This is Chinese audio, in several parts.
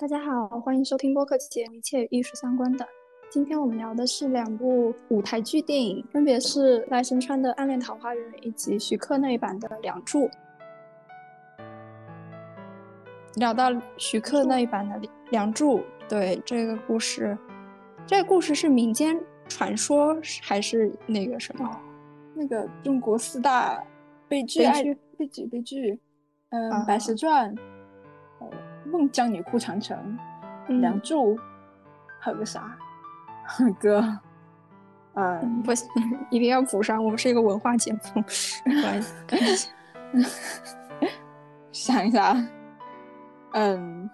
大家好，欢迎收听播客节目《一切与艺术相关的》。今天我们聊的是两部舞台剧电影，分别是赖声川的《暗恋桃花源》以及徐克那一版的《梁祝》。聊到徐克那一版的《梁祝》，对这个故事，这个故事是民间传说还是那个什么？那个中国四大悲剧爱悲剧悲剧，嗯，《白蛇传》。孟姜女哭长城，梁祝，还有个啥 哥？嗯，不行，一定要补上。我们是一个文化节目，不好意思。想一下，嗯，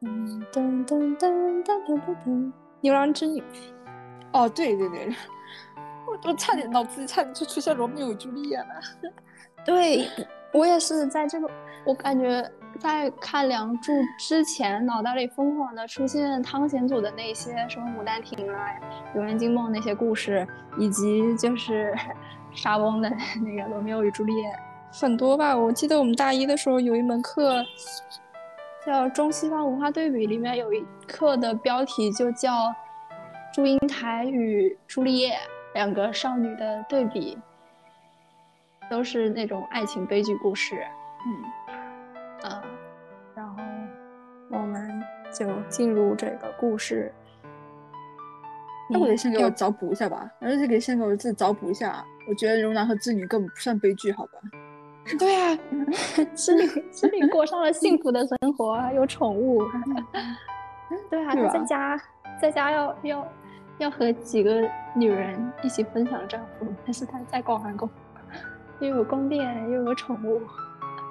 噔噔噔噔噔噔噔，牛郎织女。哦，对对对，我我差点脑子里差点就出现罗密欧与朱丽叶了。对。我也是在这个，我感觉在看《梁祝》之前，脑袋里疯狂的出现汤显祖的那些什么《牡丹亭》啊、《游园惊梦》那些故事，以及就是莎翁的 那个《罗密欧与朱丽叶》，很多吧。我记得我们大一的时候有一门课叫中西方文化对比，里面有一课的标题就叫《祝英台与朱丽叶两个少女的对比》。都是那种爱情悲剧故事，嗯，啊，然后我们就进入这个故事。那我得先给我找补一下吧，而且给先给我自己找补一下。我觉得荣男和织女根本不算悲剧，好吧？对啊，织女织女过上了幸福的生活，有宠物。对啊，在家在家要要要和几个女人一起分享丈夫，但是他在广寒宫。又有宫殿，又有宠物。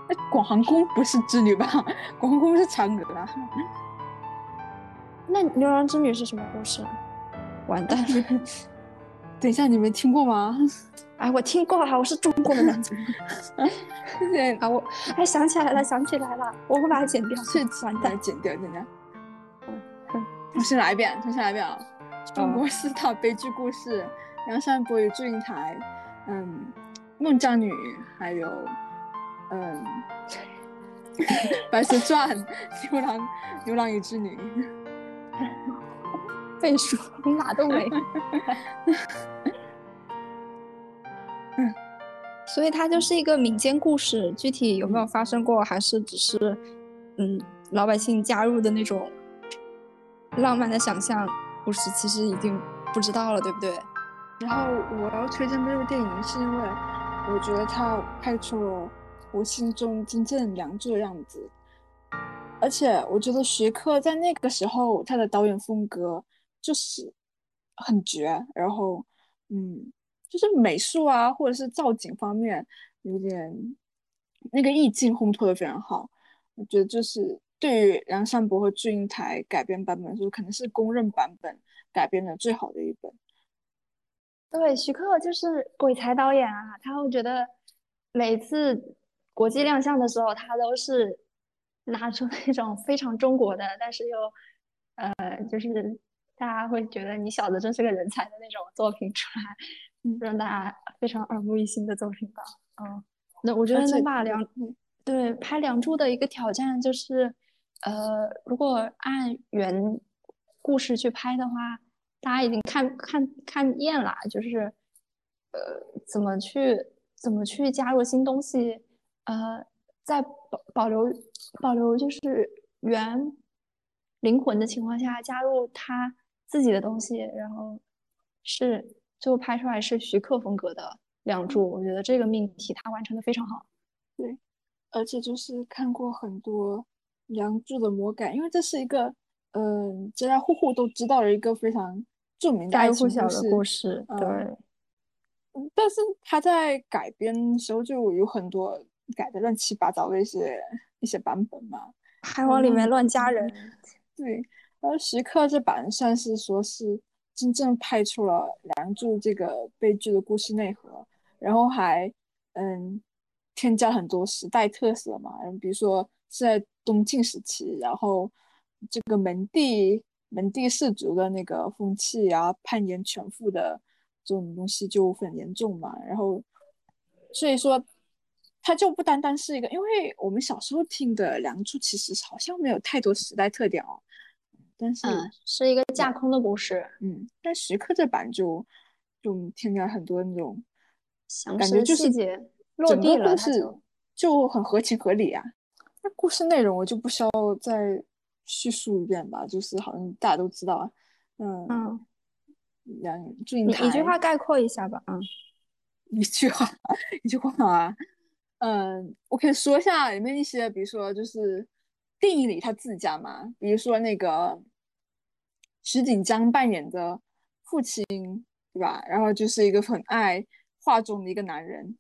那，广寒宫不是织女吧？广寒宫是嫦娥啊。那牛郎织女是什么故事？完蛋！等一下，你没听过吗？哎，我听过了，我是中国人。啊，我哎想起来了，想起来了，我会把它剪掉。完蛋，剪掉，剪掉。重新来一遍，重新来一遍啊！中国四大悲剧故事：梁山伯与祝英台。嗯。孟姜女，还有，嗯，《白蛇传》，牛郎，牛郎与织女，背书你，哪都没。嗯，所以它就是一个民间故事，具体有没有发生过，还是只是，嗯，老百姓加入的那种浪漫的想象故事，其实已经不知道了，对不对？然后我要推荐这部电影，是因为。我觉得他拍出了我心中真正梁祝的样子，而且我觉得徐克在那个时候他的导演风格就是很绝，然后嗯，就是美术啊或者是造景方面有点那个意境烘托的非常好。我觉得就是对于梁山伯和祝英台改编版本，就可能是公认版本改编的最好的一本。对，徐克就是鬼才导演啊！他会觉得每次国际亮相的时候，他都是拿出那种非常中国的，但是又呃，就是大家会觉得你小子真是个人才的那种作品出来，让大家非常耳目一新的作品吧。嗯，那我觉得能把梁对拍《梁祝》的一个挑战就是，呃，如果按原故事去拍的话。大家已经看看看厌了，就是，呃，怎么去怎么去加入新东西，呃，在保保留保留就是原灵魂的情况下，加入他自己的东西，然后是最后拍出来是徐克风格的《梁祝》，我觉得这个命题他完成的非常好。对，而且就是看过很多《梁祝》的魔改，因为这是一个嗯家家户户都知道的一个非常。著名的爱情故事，对。但是他在改编时候就有很多改的乱七八糟的一些一些版本嘛，还往里面乱加人。对，而徐克这版算是说是真正拍出了梁祝这个悲剧的故事内核，然后还嗯添加很多时代特色嘛，比如说是在东晋时期，然后这个门第。门第士族的那个风气啊，攀岩全副的这种东西就很严重嘛。然后，所以说它就不单单是一个，因为我们小时候听的《梁祝》其实好像没有太多时代特点哦，但是嗯，是一个架空的故事，嗯，但徐克这版就就添加很多那种感觉就是细节落地了，个故事就就很合情合理啊。那故事内容我就不需要再叙述一遍吧，就是好像大家都知道啊，嗯，嗯，梁祝英你台一句话概括一下吧，嗯。一句话 一句话啊，嗯，我可以说一下里面一些，比如说就是电影里他自己家嘛，比如说那个石井江扮演的父亲，对吧？然后就是一个很爱画中的一个男人，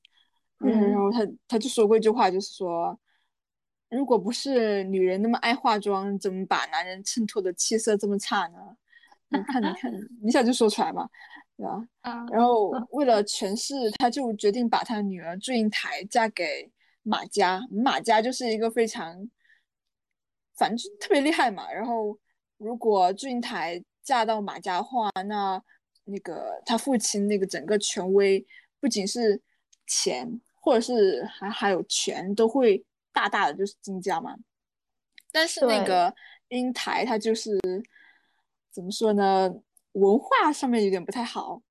嗯，然嗯后他他就说过一句话，就是说，如果不是女人那么爱化妆，怎么把男人衬托的气色这么差呢？你看，你看，一下就说出来嘛，对吧？啊然后为了权势，他就决定把他女儿祝英台嫁给马家。马家就是一个非常，反正就特别厉害嘛。然后如果祝英台嫁到马家的话，那那个他父亲那个整个权威，不仅是钱，或者是还还有权，都会大大的就是增加嘛。但是那个英台她就是怎么说呢，文化上面有点不太好，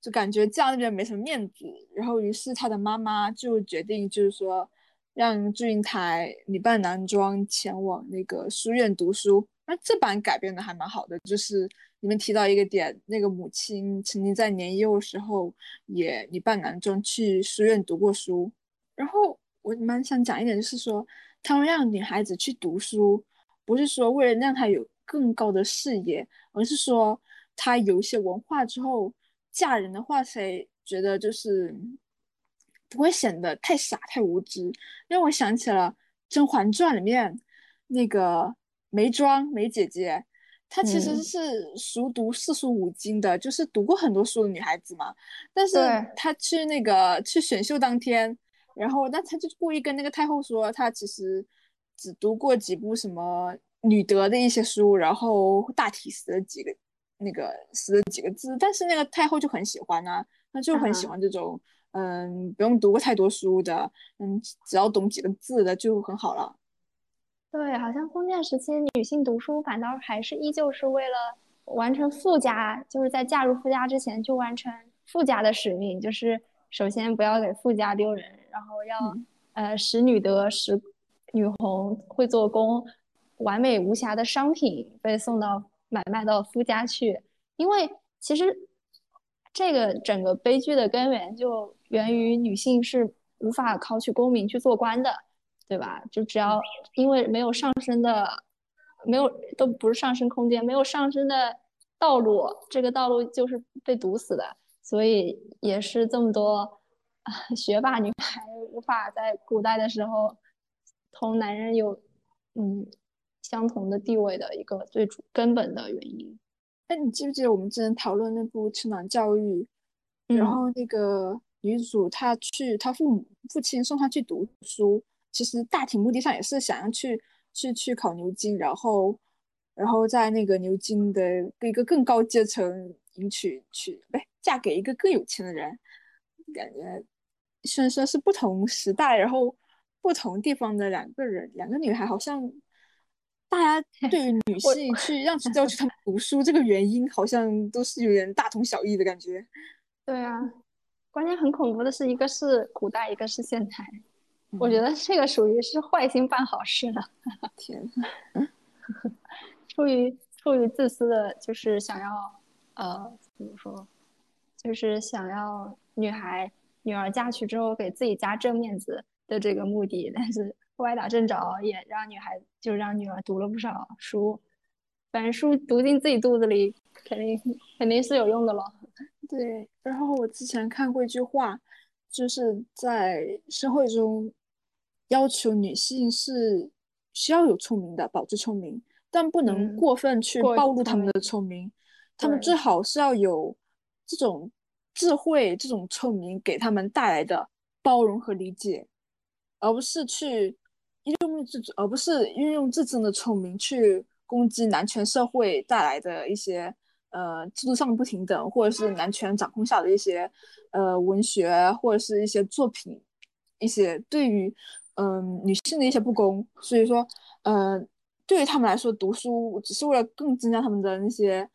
就感觉家那边没什么面子。然后于是她的妈妈就决定，就是说让祝英台女扮男装前往那个书院读书。那这版改编的还蛮好的，就是你们提到一个点，那个母亲曾经在年幼时候也女扮男装去书院读过书。然后我蛮想讲一点，就是说他们让女孩子去读书，不是说为了让她有更高的视野，而是说她有一些文化之后，嫁人的话才觉得就是不会显得太傻太无知。让我想起了《甄嬛传》里面那个眉庄眉姐姐。她其实嗯是熟读四书五经的，就是读过很多书的女孩子嘛。但是她去那个去选秀当天，然后但他就故意跟那个太后说，他其实只读过几部什么女德的一些书，然后大体识了几个那个识了几个字，但是那个太后就很喜欢啊，她就很喜啊欢这种嗯不用读过太多书的，嗯只要懂几个字的就很好了。对，好像封建时期女性读书反倒还是依旧是为了完成富家，就是在嫁入夫家之前就完成富家的使命，就是首先不要给富家丢人，然后要、嗯呃使女德、使女红、会做工、完美无瑕的商品被送到买卖到夫家去。因为其实这个整个悲剧的根源就源于女性是无法考取功名去做官的。对吧？就只要因为没有上升的，没有都不是上升空间，没有上升的道路，这个道路就是被堵死的，所以也是这么多啊 学霸女孩无法在古代的时候同男人有嗯相同的地位的一个最主根本的原因。哎，你记不记得我们之前讨论那部《成长教育》，然嗯后那个女主她去，她父母父亲送她去读书。其实大体目的上也是想要去去去考牛津，然后然后在那个牛津的一个更高阶层迎娶娶，不嫁给一个更有钱的人。感觉虽然说是不同时代，然后不同地方的两个人，两个女孩，好像大家 对于女性去让要求 她们读书这个原因，好像都是有点大同小异的感觉。对啊，关键很恐怖的是，一个是古代，一个是现代。我觉得这个属于是坏心办好事了，天，出于出于自私的，就是想要呃怎么说，就是想要女孩女儿嫁去之后给自己家挣面子的这个目的，但是歪打正着也让女孩就让女儿读了不少书，反正书读进自己肚子里，肯定肯定是有用的咯。对，然后我之前看过一句话，就是在社会中要求女性是需要有聪明的，保持聪明，但不能嗯过分去暴露他们的聪明。他们最好是要有这种智慧、这种聪明给他们带来的包容和理解，而不是去用这种，而不是运用自身的聪明去攻击男权社会带来的一些呃制度上不平等，或者是男权掌控下的一些呃文学或者是一些作品，一些对于嗯女性的一些不公，所以说呃对于他们来说，读书只是为了更增加他们的那些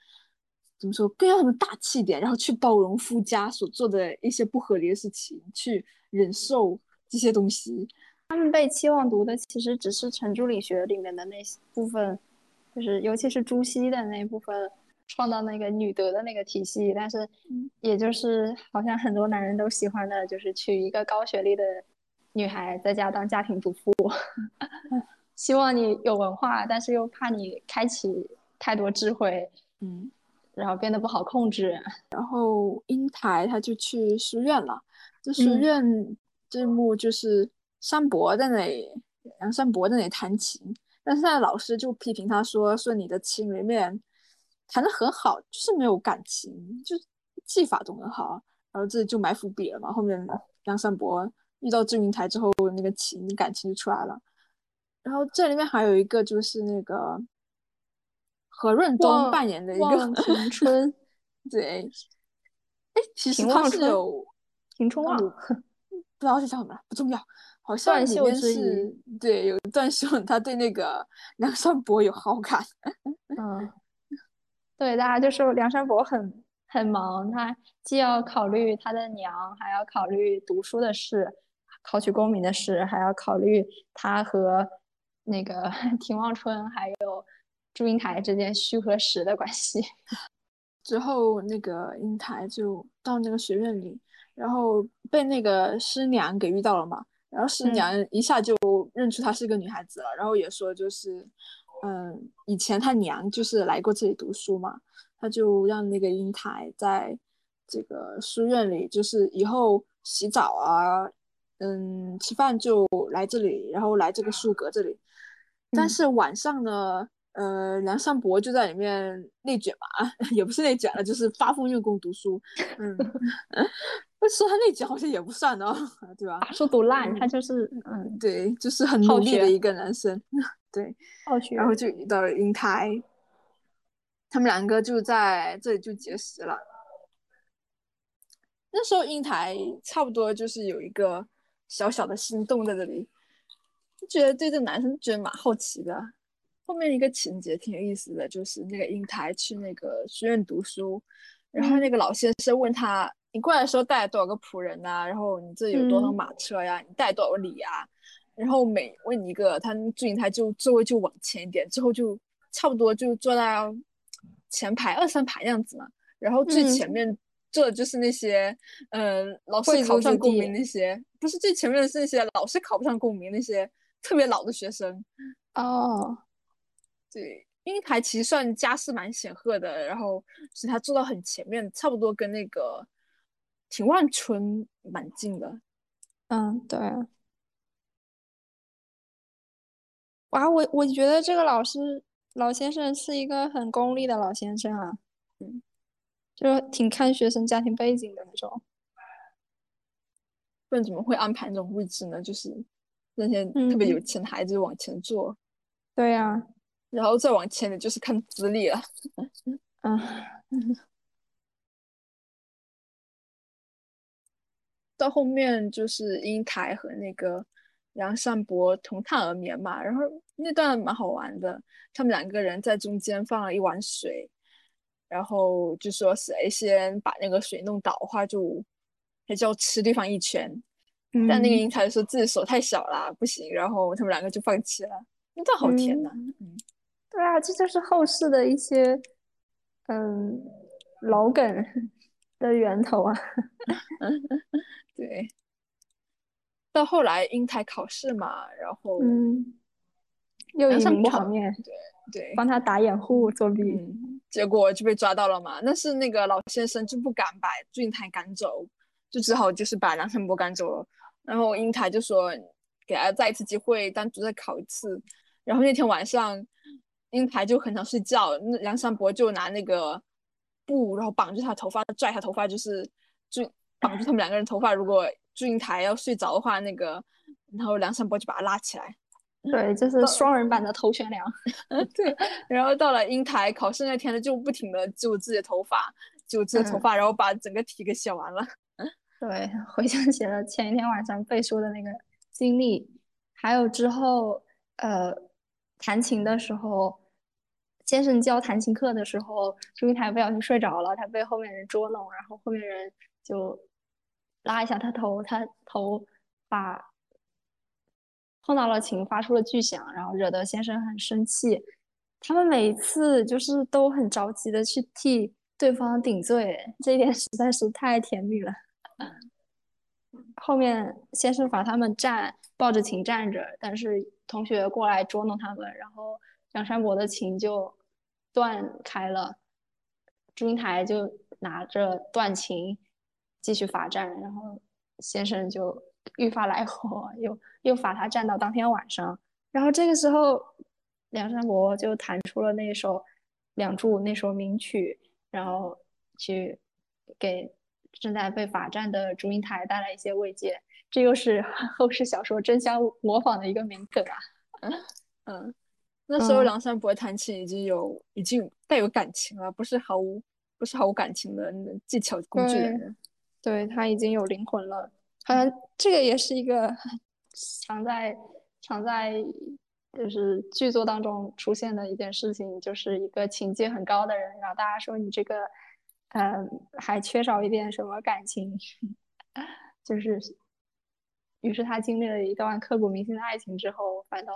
怎么说，更让他们大气点，然后去包容夫家所做的一些不合理的事情，去忍受这些东西。他们被期望读的其实只是程朱理学里面的那部分，就是尤其是朱熹的那部分。创造那个女德的那个体系，但是，也就是好像很多男人都喜欢的，就是娶一个高学历的女孩在家当家庭主妇，希望你有文化，但是又怕你开启太多智慧，嗯，然后变得不好控制。然后英台他就去书院了，这书院这幕就是山伯在那里，梁山伯在那里弹琴，但是他老师就批评他说说你的琴里面。弹的很好，就是没有感情，就技法都很好，然后这里就埋伏笔了嘛。后面梁山伯遇到祝英台之后，那个情感情就出来了。然后这里面还有一个就是那个何润东扮演的一个庭春，对，哎，其实他是有庭春望，不知道是叫什么，不重要，好像里面是对有段秀他对那个梁山伯有好感，嗯。对，大家就说梁山伯很很忙，他既要考虑他的娘，还要考虑读书的事，考取功名的事，还要考虑他和那个 田望春还有祝英台之间虚和实的关系。之后，那个英台就到那个学院里，然后被那个师娘给遇到了嘛，然后师娘一下就认出她是个女孩子了，然后也说就是。嗯，以前她娘就是来过这里读书嘛，她就让那个英台在这个书院里，就是以后洗澡啊，嗯，吃饭就来这里，然后来这个书阁这里。但是晚上呢，呃，梁山伯就在里面内卷嘛，也不是内卷了，就是发疯用功读书。嗯，说他内卷好像也不算哦，对吧？把书读烂，他就是嗯，对，就是很努力的一个男生。对，然后就遇到了英台，他们两个就在这里就结识了。那时候英台差不多就是有一个小小的心动在这里，就觉得对这个男生觉得蛮好奇的。后面一个情节挺有意思的，就是那个英台去那个书院读书，然后那个老先生问他：“你过来的时候带了多少个仆人呐？然后你这有多少马车呀？你带多少礼呀？”然后每问一个，他祝英台就座位就往前一点，之后就差不多就坐在前排二三排样子嘛。然后最前面坐的就是那些，嗯，老师考不上功名那些，不是最前面的是那些老师考不上功名那些特别老的学生。哦，对，英台其实算家世蛮显赫的，然后是他坐到很前面，差不多跟那个田万春蛮近的。嗯，对。哇，我我觉得这个老师老先生是一个很功利的老先生啊，嗯，就挺看学生家庭背景的那种，不然怎么会安排那种位置呢？就是那些特别有钱的孩子往前坐，对呀，然后再往前的就是看资历了，嗯，到后面就是英台和那个。杨善伯同榻而眠嘛，然后那段蛮好玩的。他们两个人在中间放了一碗水，然后就说谁先把那个水弄倒的话，就他就要吃对方一拳。但那个英台说自己手太小了，不行，然后他们两个就放弃了。那段好甜呐！嗯，对啊，这就是后世的一些嗯老梗的源头啊。对。到后来英台考试嘛，然后嗯，又一名场面，对对，帮他打掩护作弊，结果就被抓到了嘛。但是那个老先生就不敢把祝英台赶走，就只好就是把梁山伯赶走了。然后英台就说给他再一次机会，单独再考一次。然后那天晚上，英台就很想睡觉，那梁山伯就拿那个布，然后绑住他头发，拽他头发，就是就绑住他们两个人头发，如果。祝英台要睡着的话，那个，然后梁山伯就把他拉起来。对，就是双人版的头悬梁。对，然后到了英台考试那天呢，就不停的揪自己的头发，揪自己的头发，然后把整个题给写完了。对，回想起了前一天晚上背书的那个经历，还有之后，呃，弹琴的时候，先生教弹琴课的时候，祝英台不小心睡着了，他被后面人捉弄，然后后面人就拉一下他头，他头把碰到了琴，发出了巨响，然后惹得先生很生气。他们每次就是都很着急的去替对方顶罪，这一点实在是太甜蜜了。后面先是罚他们站，抱着琴站着，但是同学过来捉弄他们，然后梁山伯的琴就断开了，祝英台就拿着断琴继续罚站，然后先生就愈发来火，又又罚他站到当天晚上，然后这个时候梁山伯就弹出了那首《梁祝》那首名曲，然后去给。正在被罚站的祝英台带来一些慰藉，这又是 后世小说争相模仿的一个名梗啊。嗯，那时候梁山伯弹琴已经有已经带有感情了，不是毫无不是毫无感情的技巧工具人。对他已经有灵魂了。好像这个也是一个 常在常在就是剧作当中出现的一件事情，就是一个情节很高的人，然后大家说你这个。嗯，还缺少一点什么感情，就是，于是他经历了一段刻骨铭心的爱情之后，反倒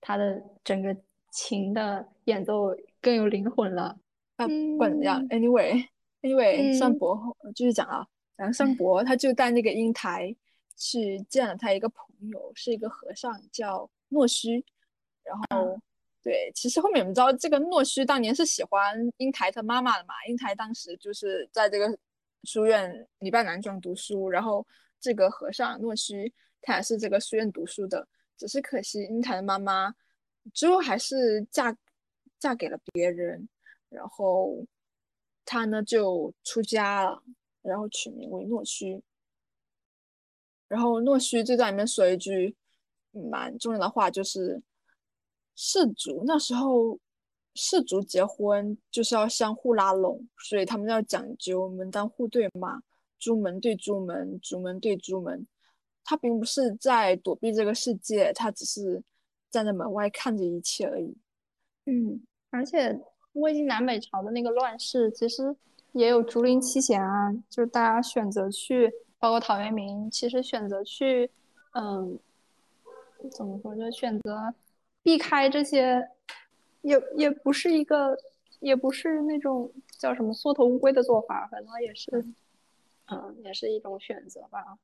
他的整个琴的演奏更有灵魂了。啊，不管怎么样，anyway，anyway，上伯继续讲啊，梁山伯他就带那个英台去见了他一个朋友，是一个和尚，叫诺须，然后。对，其实后面我们知道，这个诺须当年是喜欢英台她妈妈的嘛。英台当时就是在这个书院女扮男装读书，然后这个和尚诺须他也是这个书院读书的。只是可惜英台的妈妈之后还是嫁嫁给了别人，然后他呢就出家了，然后取名为诺须。然后诺须就在里面说一句蛮重要的话，就是。氏族那时候，氏族结婚就是要相互拉拢，所以他们要讲究门当户对嘛，朱门对朱门，朱门对朱门。他并不是在躲避这个世界，他只是站在门外看着一切而已。嗯，而且魏晋南北朝的那个乱世，其实也有竹林七贤啊，就是大家选择去，包括陶渊明，其实选择去，嗯，怎么说，就选择。避开这些，也也不是一个，也不是那种叫什么缩头乌龟的做法，反正也是，嗯，也是一种选择吧。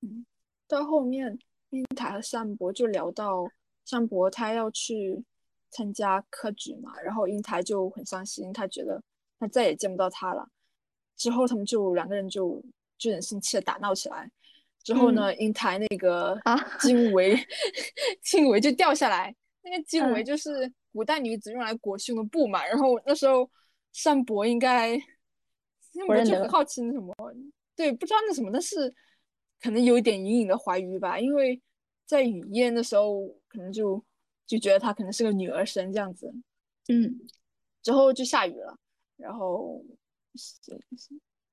嗯，到后面，英台和善伯就聊到善伯他要去参加科举嘛，然后英台就很伤心，他觉得他再也见不到他了。之后他们就两个人就就很生气的打闹起来。之后呢，英台那个经围，经围 就掉下来。那个经纬就是古代女子用来裹胸的布嘛，然后那时候善伯应该，我就很好奇那什么，对，不知道那什么，但是可能有一点隐隐的怀疑吧，因为在雨夜的时候，可能就就觉得她可能是个女儿身这样子，嗯，之后就下雨了，然后谁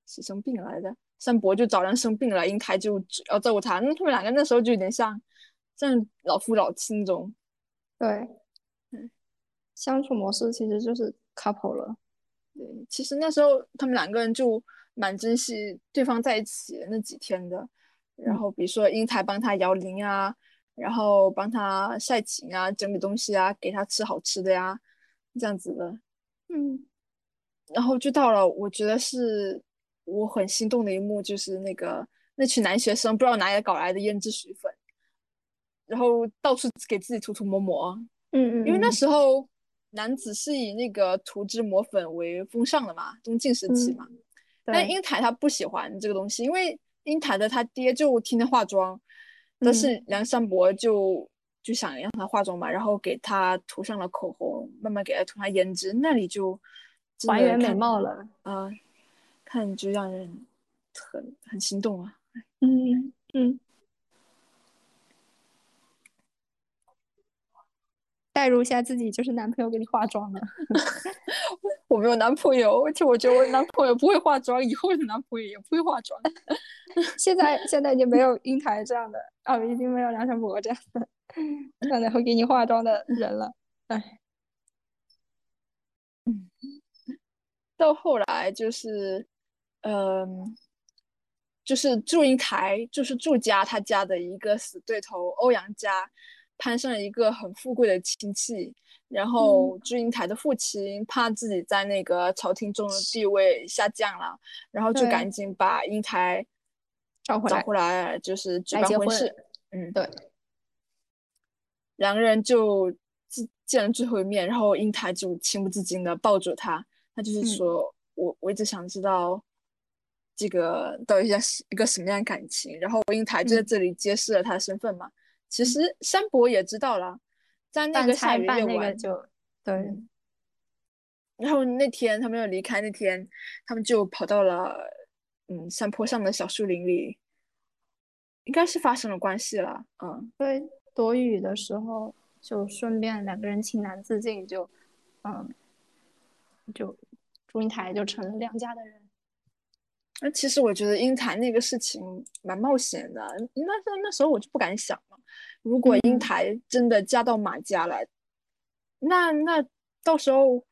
谁生病来的，山伯就找人生病了，英台就要照顾他，那他们两个那时候就有点像像老夫老妻那种。对，嗯，相处模式其实就是 couple 了。对，其实那时候他们两个人就蛮珍惜对方在一起那几天的。然后比如说英台帮他摇铃啊，然后帮他晒琴啊，整理东西啊，给他吃好吃的呀，这样子的。嗯，然后就到了我觉得是我很心动的一幕，就是那个那群男学生不知道哪里搞来的胭脂水粉。然后到处给自己涂涂抹抹，嗯嗯，因为那时候男子是以那个涂脂抹粉为风尚的嘛，东晋时期嘛。但英台他不喜欢这个东西，因为英台的他爹就天天化妆，但是梁山伯就就想让他化妆嘛，然后给他涂上了口红，慢慢给他涂上胭脂，那里就还原美貌了啊，看就让人很很心动啊。嗯嗯。代入一下自己，就是男朋友给你化妆的。我没有男朋友，而且我觉得我男朋友不会化妆，以后的男朋友也不会化妆。现在现在已经没有英台这样的，啊，已经没有梁山伯这样的，这样的会给你化妆的人了。哎，嗯，到后来就是，嗯，就是祝英台，就是祝家他家的一个死对头欧阳家。攀上了一个很富贵的亲戚，然后祝英台的父亲怕自己在那个朝廷中的地位下降了，然后就赶紧把英台找回来，找回来就是举办婚事。嗯，对。两个人就见见了最后一面，然后英台就情不自禁的抱住他，他就是说我我一直想知道这个到底是一个什么样的感情，然后英台就在这里揭示了他的身份嘛。其实山伯也知道了，在那个下雨夜晚就对。然后那天他们要离开那天，他们就跑到了嗯山坡上的小树林里，应该是发生了关系了。嗯，对，躲雨的时候就顺便两个人情难自禁，就嗯，就祝英台就成了梁家的人。那其实我觉得英台那个事情蛮冒险的，那那那时候我就不敢想了。如果英台真的嫁到马家来，那那到时候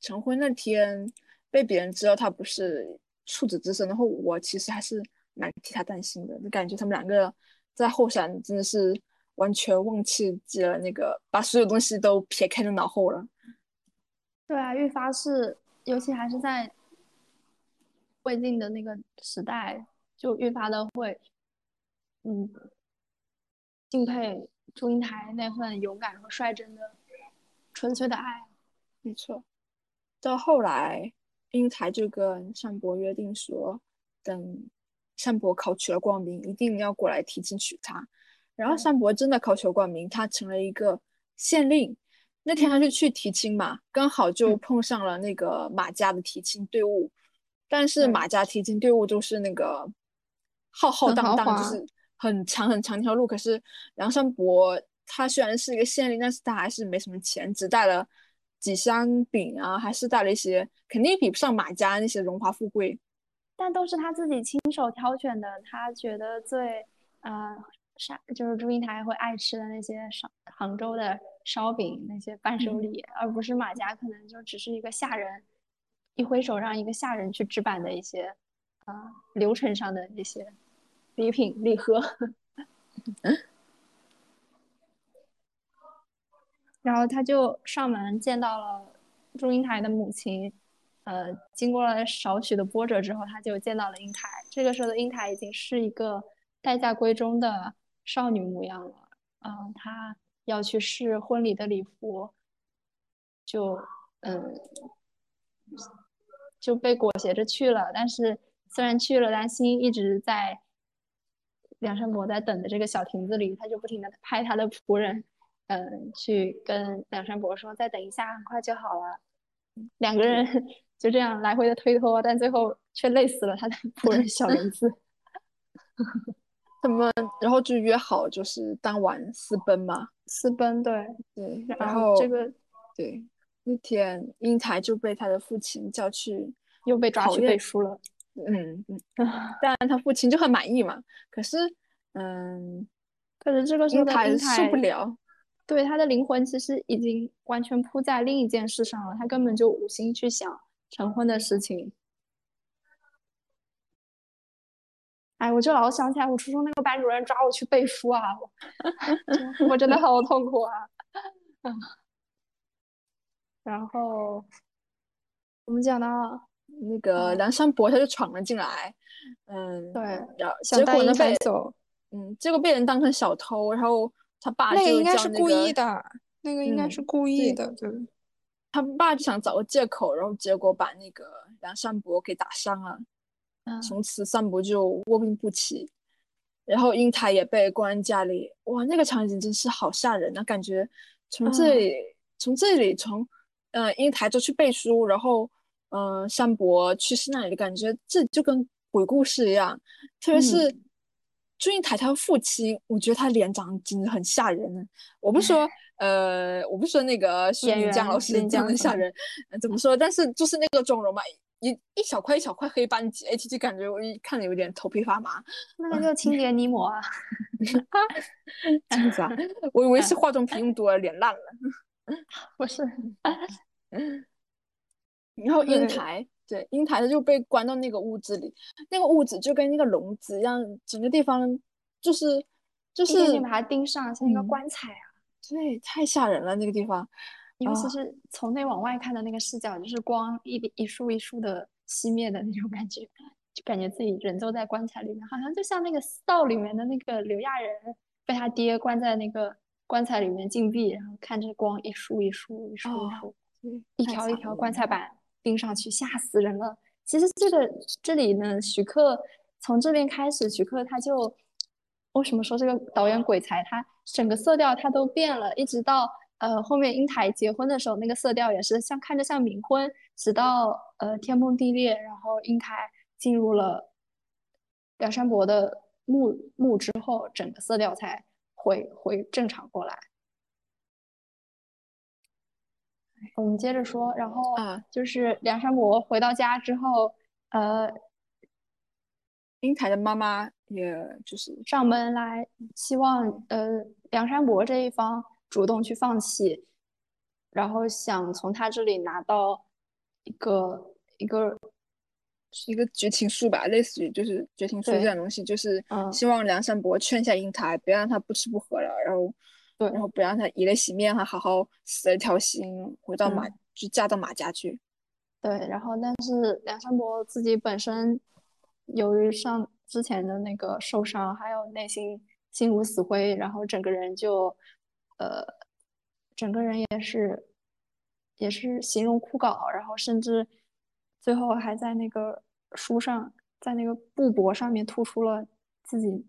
成婚那天被别人知道她不是处子之身，然后我其实还是蛮替她担心的。就感觉他们两个在后山真的是完全忘记了那个，把所有东西都撇开在脑后了。对啊，愈发是，尤其还是在。魏晋的那个时代，就愈发的会，嗯，敬佩祝英台那份勇敢和率真的纯粹的爱。没错，到后来，英台就跟单伯约定说，等单伯考取了冠名，一定要过来提亲娶她。然后单伯真的考取了光明，他成了一个县令。那天他就去提亲嘛，刚好就碰上了那个马家的提亲队伍。但是马家提亲队伍就是那个浩浩荡荡，就是很长很长一条路。可是梁山伯他虽然是一个县令，但是他还是没什么钱，只带了几箱饼啊，还是带了一些，肯定比不上马家那些荣华富贵。但都是他自己亲手挑选的，他觉得最呃啥，就是祝英台会爱吃的那些烧杭州的烧饼那些伴手礼，而不是马家可能就只是一个下人。一挥手，让一个下人去置办的一些，啊，流程上的一些礼品礼盒。然后他就上门见到了祝英台的母亲，呃，经过了少许的波折之后，他就见到了英台。这个时候的英台已经是一个待嫁闺中的少女模样了。嗯，她要去试婚礼的礼服，就嗯。就被裹挟着去了，但是虽然去了，但心一直在梁山伯在等的这个小亭子里，他就不停的派他的仆人，嗯，去跟梁山伯说再等一下，很快就好了。两个人 就这样来回的推脱，但最后却累死了他的仆人小林子。他们然后就约好，就是当晚私奔嘛，私奔，对对，然后这个对。那天，英才就被他的父亲叫去，又被抓去背书了。嗯嗯，但他父亲就很满意嘛。可是，嗯，可是这个时候的英台受不了，对他的灵魂其实已经完全扑在另一件事上了，他根本就无心去想成婚的事情。哎，我就老想起来我初中那个班主任抓我去背书啊，我 真的好痛苦啊。然后我们讲到那个梁山伯，他就闯了进来，嗯，对，然后结果呢被嗯，结果被人当成小偷，然后他爸那个应该是故意的，那个应该是故意的，对，他爸就想找个借口，然后结果把那个梁山伯给打伤了，从此三伯就卧病不起，然后英台也被关家里，哇，那个场景真是好吓人啊，感觉从这里，从这里，从。嗯，英台就去背书，然后，嗯，山伯去世那里的，感觉这就跟鬼故事一样。特别是祝英台她父亲，我觉得他脸长得真的很吓人。我不说呃，我不说那个徐演员锦江老师长得吓人，呃怎么说？但是就是那个妆容嘛，一一小块一小块黑斑结，就感觉我一看着有点头皮发麻。那个就清洁泥膜啊，这样子啊？我以为是 化妆品用多了，脸烂了。不是。然后英台，对，英台他就被关到那个屋子里，那个屋子就跟那个笼子一样，整个地方就是就是你把它钉上，像一个棺材啊。对，太吓人了那个地方，尤其是从内往外看的那个视角，就是光一一束一束的熄灭的那种感觉，就感觉自己人都在棺材里面，好像就像那个《道》里面的那个刘亚仁被他爹关在那个棺材里面禁闭，然后看着光一束一束一束一束，一条一条棺材板盯上去，吓死人了。其实这个这里呢，徐克从这边开始，徐克他就为什么说这个导演鬼才？他整个色调他都变了，一直到呃后面英台结婚的时候，那个色调也是像看着像冥婚，直到呃天崩地裂，然后英台进入了梁山伯的墓墓之后，整个色调才回回正常过来。我们接着说，然后啊就是梁山伯回到家之后，呃，英台的妈妈也就是上门来，希望呃梁山伯这一方主动去放弃，然后想从他这里拿到一个一个一个绝情书吧，类似于就是绝情书这种东西，就是希望梁山伯劝一下英台，别让他不吃不喝了，然后。对，然后不让他以泪洗面，还好好死了条心，回到马就嫁到马家去。对，然后但是梁山伯自己本身由于上之前的那个受伤，还有内心心如死灰，然后整个人就呃，整个人也是也是形容枯槁，然后甚至最后还在那个书上，在那个布帛上面吐出了自己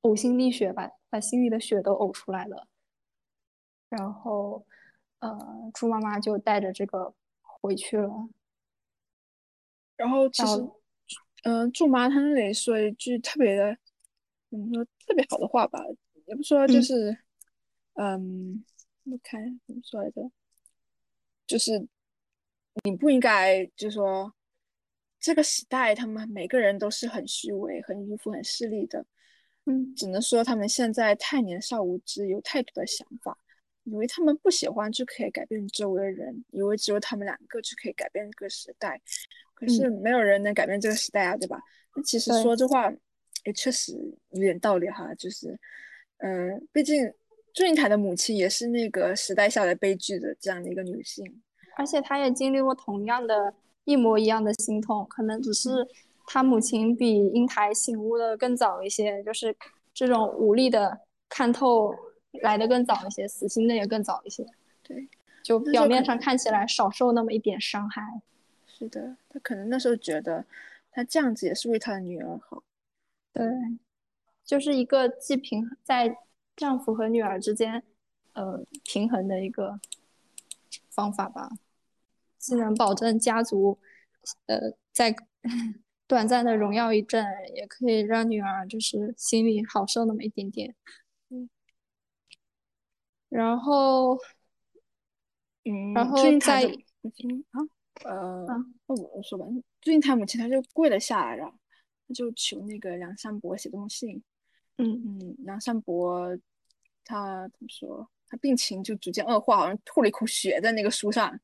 呕心沥血，把把心里的血都呕出来了。然后，呃，猪妈妈就带着这个回去了。然后其实，嗯，猪妈她那里说一句特别的，怎么说特别好的话吧？也不说就是，嗯，我看怎么说来着？就是你不应该就说这个时代，他们每个人都是很虚伪、很迂腐、很势利的。嗯，只能说他们现在太年少无知，有太多的想法。以为他们不喜欢就可以改变周围的人，以为只有他们两个就可以改变这个时代，可是没有人能改变这个时代啊，对吧？那其实说这话也确实有点道理哈，就是，嗯，毕竟祝英台的母亲也是那个时代下的悲剧的这样的一个女性，而且她也经历过同样的一模一样的心痛，可能只是她母亲比英台醒悟的更早一些，就是这种无力的看透。来的更早一些，死心的也更早一些。对，就表面上看起来少受那么一点伤害。是的，他可能那时候觉得，他这样子也是为他的女儿好。对，就是一个既平在丈夫和女儿之间，呃，平衡的一个方法吧。既能保证家族，呃，在 短暂的荣耀一阵，也可以让女儿就是心里好受那么一点点。然后，嗯，然后在母亲啊，呃，那我说吧，最近他母亲他就跪了下来了，他就求那个梁山伯写封信。嗯嗯，梁山伯他怎么说？他病情就逐渐恶化，好像吐了一口血在那个书上。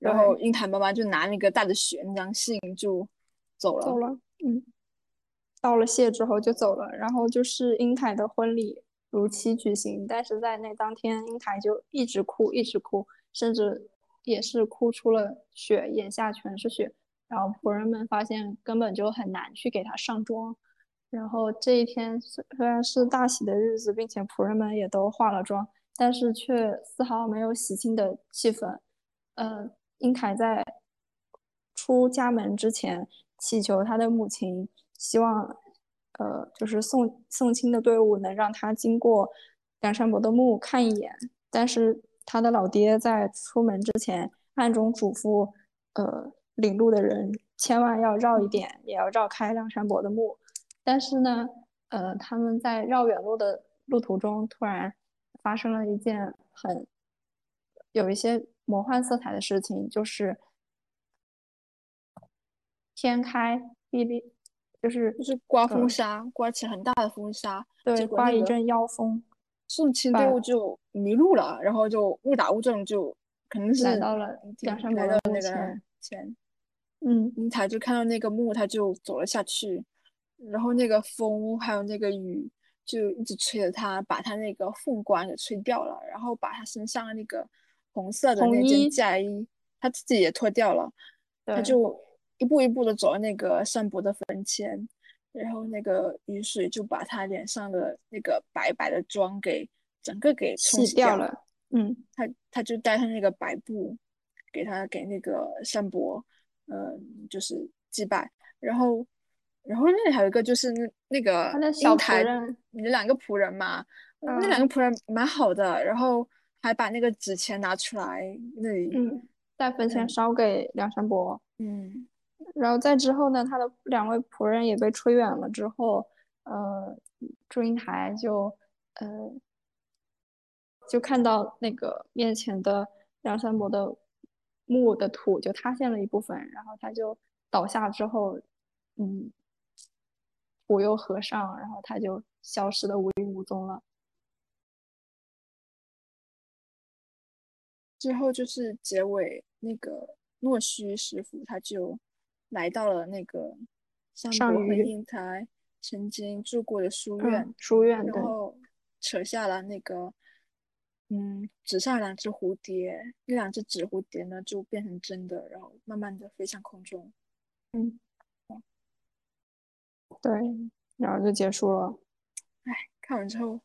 然后英台妈妈就拿那个带着血那张信就走了。走了，嗯，道了谢之后就走了。然后就是英台的婚礼。如期举行，但是在那当天，英台就一直哭，一直哭，甚至也是哭出了血，眼下全是血。然后仆人们发现根本就很难去给她上妆。然后这一天虽虽然是大喜的日子，并且仆人们也都化了妆，但是却丝毫没有喜庆的气氛。呃，英台在出家门之前祈求他的母亲，希望。呃，就是送送亲的队伍能让他经过梁山伯的墓看一眼，但是他的老爹在出门之前暗中嘱咐，呃，领路的人千万要绕一点，也要绕开梁山伯的墓。但是呢，呃，他们在绕远路的路途中，突然发生了一件很有一些魔幻色彩的事情，就是天开地裂，就是就是刮风呃沙，刮起很大的风沙，对，结果那个刮一阵妖风，宋清队伍就迷路了，然后就误打误撞就肯定是来到了梁山伯来到那个前前，嗯，英台就看到那个墓，他就走了下去，然后那个风还有那个雨就一直吹着他，把他那个凤冠给吹掉了，然后把他身上那个红色的那件嫁衣，他自己也脱掉了，他就一步一步的走到那个善伯的坟前，然后那个雨水就把他脸上的那个白白的妆给整个给冲洗洗掉，掉了，嗯，他他就带上那个白布，给他给那个善伯，嗯、就是祭拜，然后然后那里还有一个就是那那个小台，人，你的两个仆人嘛，那两嗯个仆人蛮好的，然后还把那个纸钱拿出来那里，嗯，在坟前嗯烧给梁山伯，嗯然后再之后呢，他的两位仆人也被吹远了之后，呃，祝英台就呃就看到那个面前的梁山伯的墓的土就塌陷了一部分，然后他就倒下之后，嗯，土又合上，然后他就消失的无影无踪了。之后就是结尾那个诺须师傅他就来到了那个山上伯和虞英台曾经住过的书院，嗯，书院，然后扯下了那个，嗯，纸上两只蝴蝶，那两只纸蝴蝶呢就变成真的，然后慢慢的飞向空中。嗯，对，然后就结束了。哎看完之后，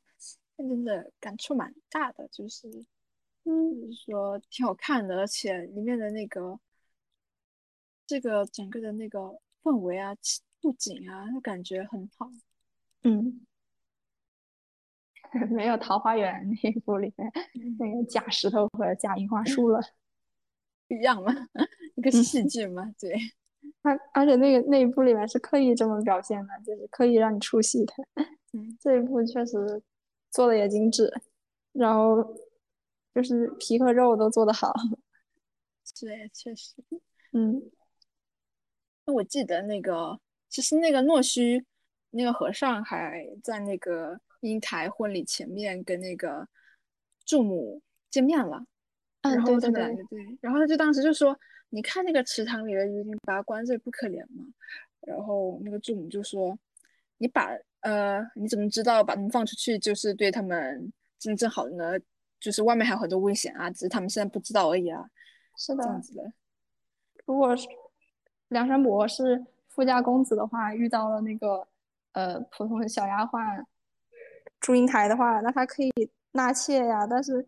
真的感触蛮大的，就是，嗯就是说挺好看的，而且里面的那个，这个整个的那个氛围啊、布景啊，就感觉很好。嗯，没有《桃花源》那一部里面嗯那个假石头和假樱花树了。不一样嘛，一个戏剧嘛，对，而而且那个那一部里面是刻意这么表现的，就是刻意让你出戏的。嗯，这一部确实做的也精致，然后就是皮和肉都做得好。对，确实。嗯那我记得那个，其实那个诺须那个和尚还在那个英台婚礼前面跟那个祝母见面了，嗯，然对对对后他们两个，对，然后他就当时就说：“你看那个池塘里的鱼，你把它关着不可怜吗？”然后那个祝母就说：“你把呃，你怎么知道把他们放出去就是对他们真正好的呢？就是外面还有很多危险啊，只是他们现在不知道而已啊，是的。这样子的。”如果是梁山伯是富家公子的话，遇到了那个呃普通的小丫鬟祝英台的话，那他可以纳妾呀，但是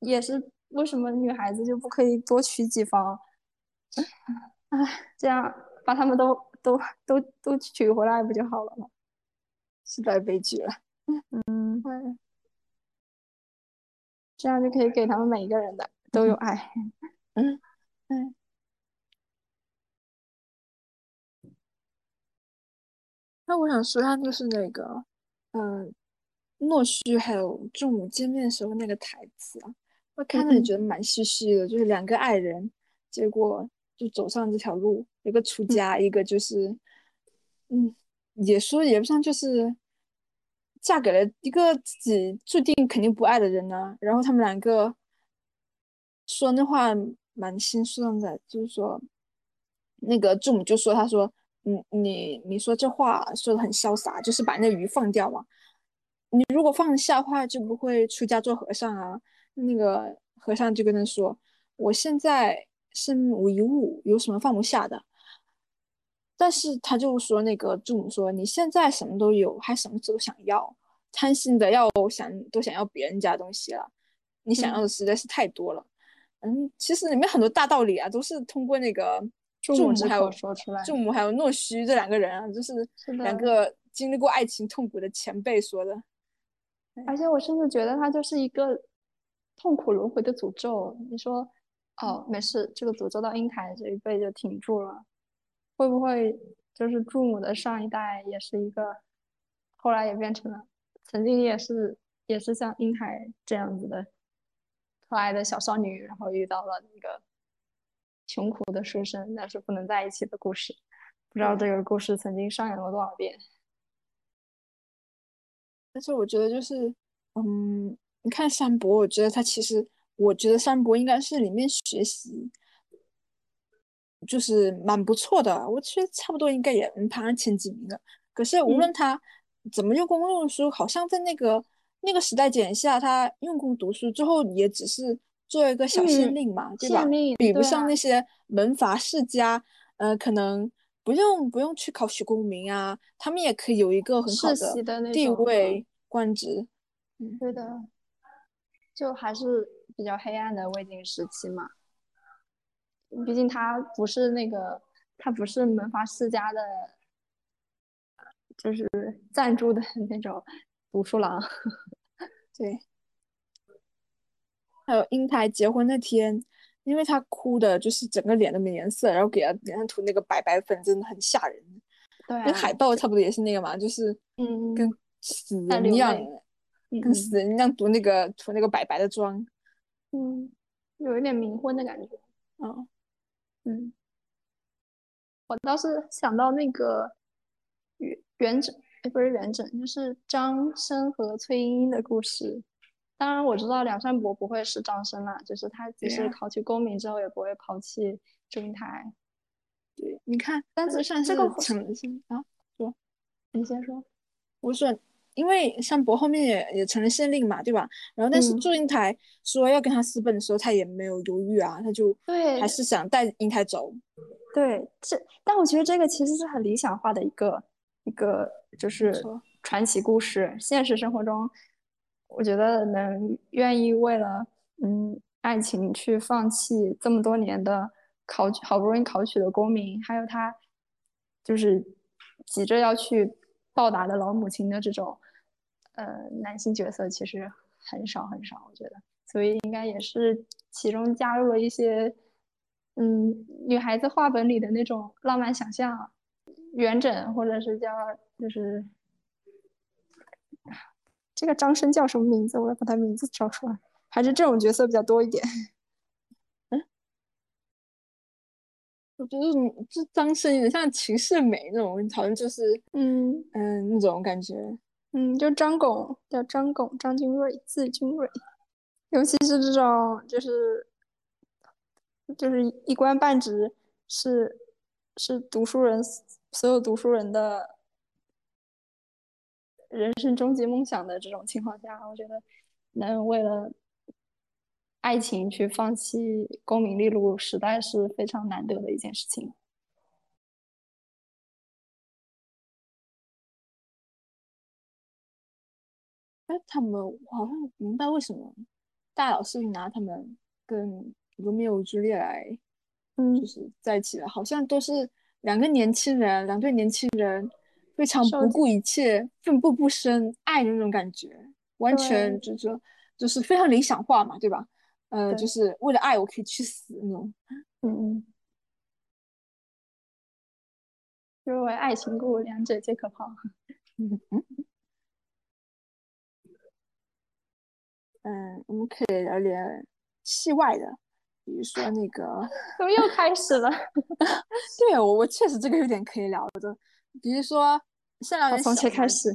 也是为什么女孩子就不可以多娶几房？哎，这样把他们都都都都娶回来不就好了吗？实在悲剧了。嗯，这样就可以给他们每一个人的都有爱。嗯嗯。那我想说，他就是那个，嗯，诺须还有仲母见面的时候那个台词啊，我看着觉得蛮唏嘘的，就是两个爱人，结果就走上这条路，一个出家，一个就是，嗯，也说也不上就是嫁给了一个自己注定肯定不爱的人呢、然后他们两个说那话蛮心酸的，就是说，那个祝母就说，他说，你你你说这话说的很潇洒，就是把那鱼放掉嘛。你如果放下的话，就不会出家做和尚啊。那个和尚就跟他说，我现在身无一物，有什么放不下的？但是他就说那个祝母说，你现在什么都有，还什么都想要，贪心的要想都想要别人家东西了，你想要的实在是太多了。嗯，其实里面很多大道理啊，都是通过那个祝母还有口说出来祝母还有诺须这两个人啊，就是两个经历过爱情痛苦的前辈说的。而且我甚至觉得他就是一个痛苦轮回的诅咒。你说，哦，没事，这个诅咒到英台这一辈就挺住了，会不会就是祝母的上一代也是一个，后来也变成了，曾经也是也是像英台这样子的可爱的小少女，然后遇到了那个穷苦的书生，但是不能在一起的故事。不知道这个故事曾经上演过多少遍。但是我觉得就是，嗯，你看山伯，我觉得他其实，我觉得山伯应该是里面学习，就是蛮不错的。我觉得差不多应该也能排上前几名的。可是无论他怎么用功用书，好像在那个那个时代剪下，他用功读书之后，也只是做一个小县令嘛，对吧？比不上那些门阀世家，呃，可能。不用不用去考取功名啊，他们也可以有一个很好的地位官职。嗯，对的，就还是比较黑暗的魏晋时期嘛。毕竟他不是那个，他不是门阀世家的，就是赞助的那种 读书郎。对。还有英台结婚那天。因为她哭的，就是整个脸都没颜色，然后给她脸上涂那个白白粉，真的很吓人。对，跟海报差不多，也是那个嘛，就是嗯，跟死人一样，跟死人一样涂那个涂那个白白的妆。嗯，有一点冥婚的感觉。嗯嗯，我倒是想到那个元元稹，哎，不是元稹，就是张生和崔莺莺的故事。当然我知道梁山伯不会是张生啦，就是他即使考取功名之后也不会抛弃祝英台。对，你看，但是这个成啊，说，你先说。我说，因为山伯后面也也成了县令嘛，对吧？然后但是祝英台说要跟他私奔的时候，他也没有犹豫啊，他就对，还是想带英台走。对，这但我觉得这个其实是很理想化的一个一个就是传奇故事，现实生活中。我觉得能愿意为了嗯爱情去放弃这么多年的考取好不容易考取的功名，还有他就是急着要去报答的老母亲的这种呃男性角色，其实很少很少。我觉得，所以应该也是其中加入了一些嗯女孩子画本里的那种浪漫想象，元稹或者是叫就是。这个张生叫什么名字？我要把他名字找出来。还是这种角色比较多一点。嗯，我觉得这张生有点像秦世美那种，好像就是嗯嗯那种感觉。嗯，就张拱叫张拱，张君瑞字君瑞。尤其是这种，就是就是一官半职，是是读书人所有读书人的。人生终极梦想的这种情况下，我觉得能为了爱情去放弃功名利禄，实在是非常难得的一件事情。哎，他们好像明白为什么大老师拿他们跟罗密欧朱丽叶来，嗯，就是在一起了，好像都是两个年轻人，两对年轻人。非常不顾一切、奋不顾身爱的那种感觉，完全就是就是非常理想化嘛，对吧？呃，就是为了爱我可以去死那种。嗯嗯。因为爱情故，两者皆可抛。嗯嗯。嗯，我们可以聊点戏外的，比如说那个。怎么又开始了？对我我确实这个有点可以聊的。比如说，善良人从前开始，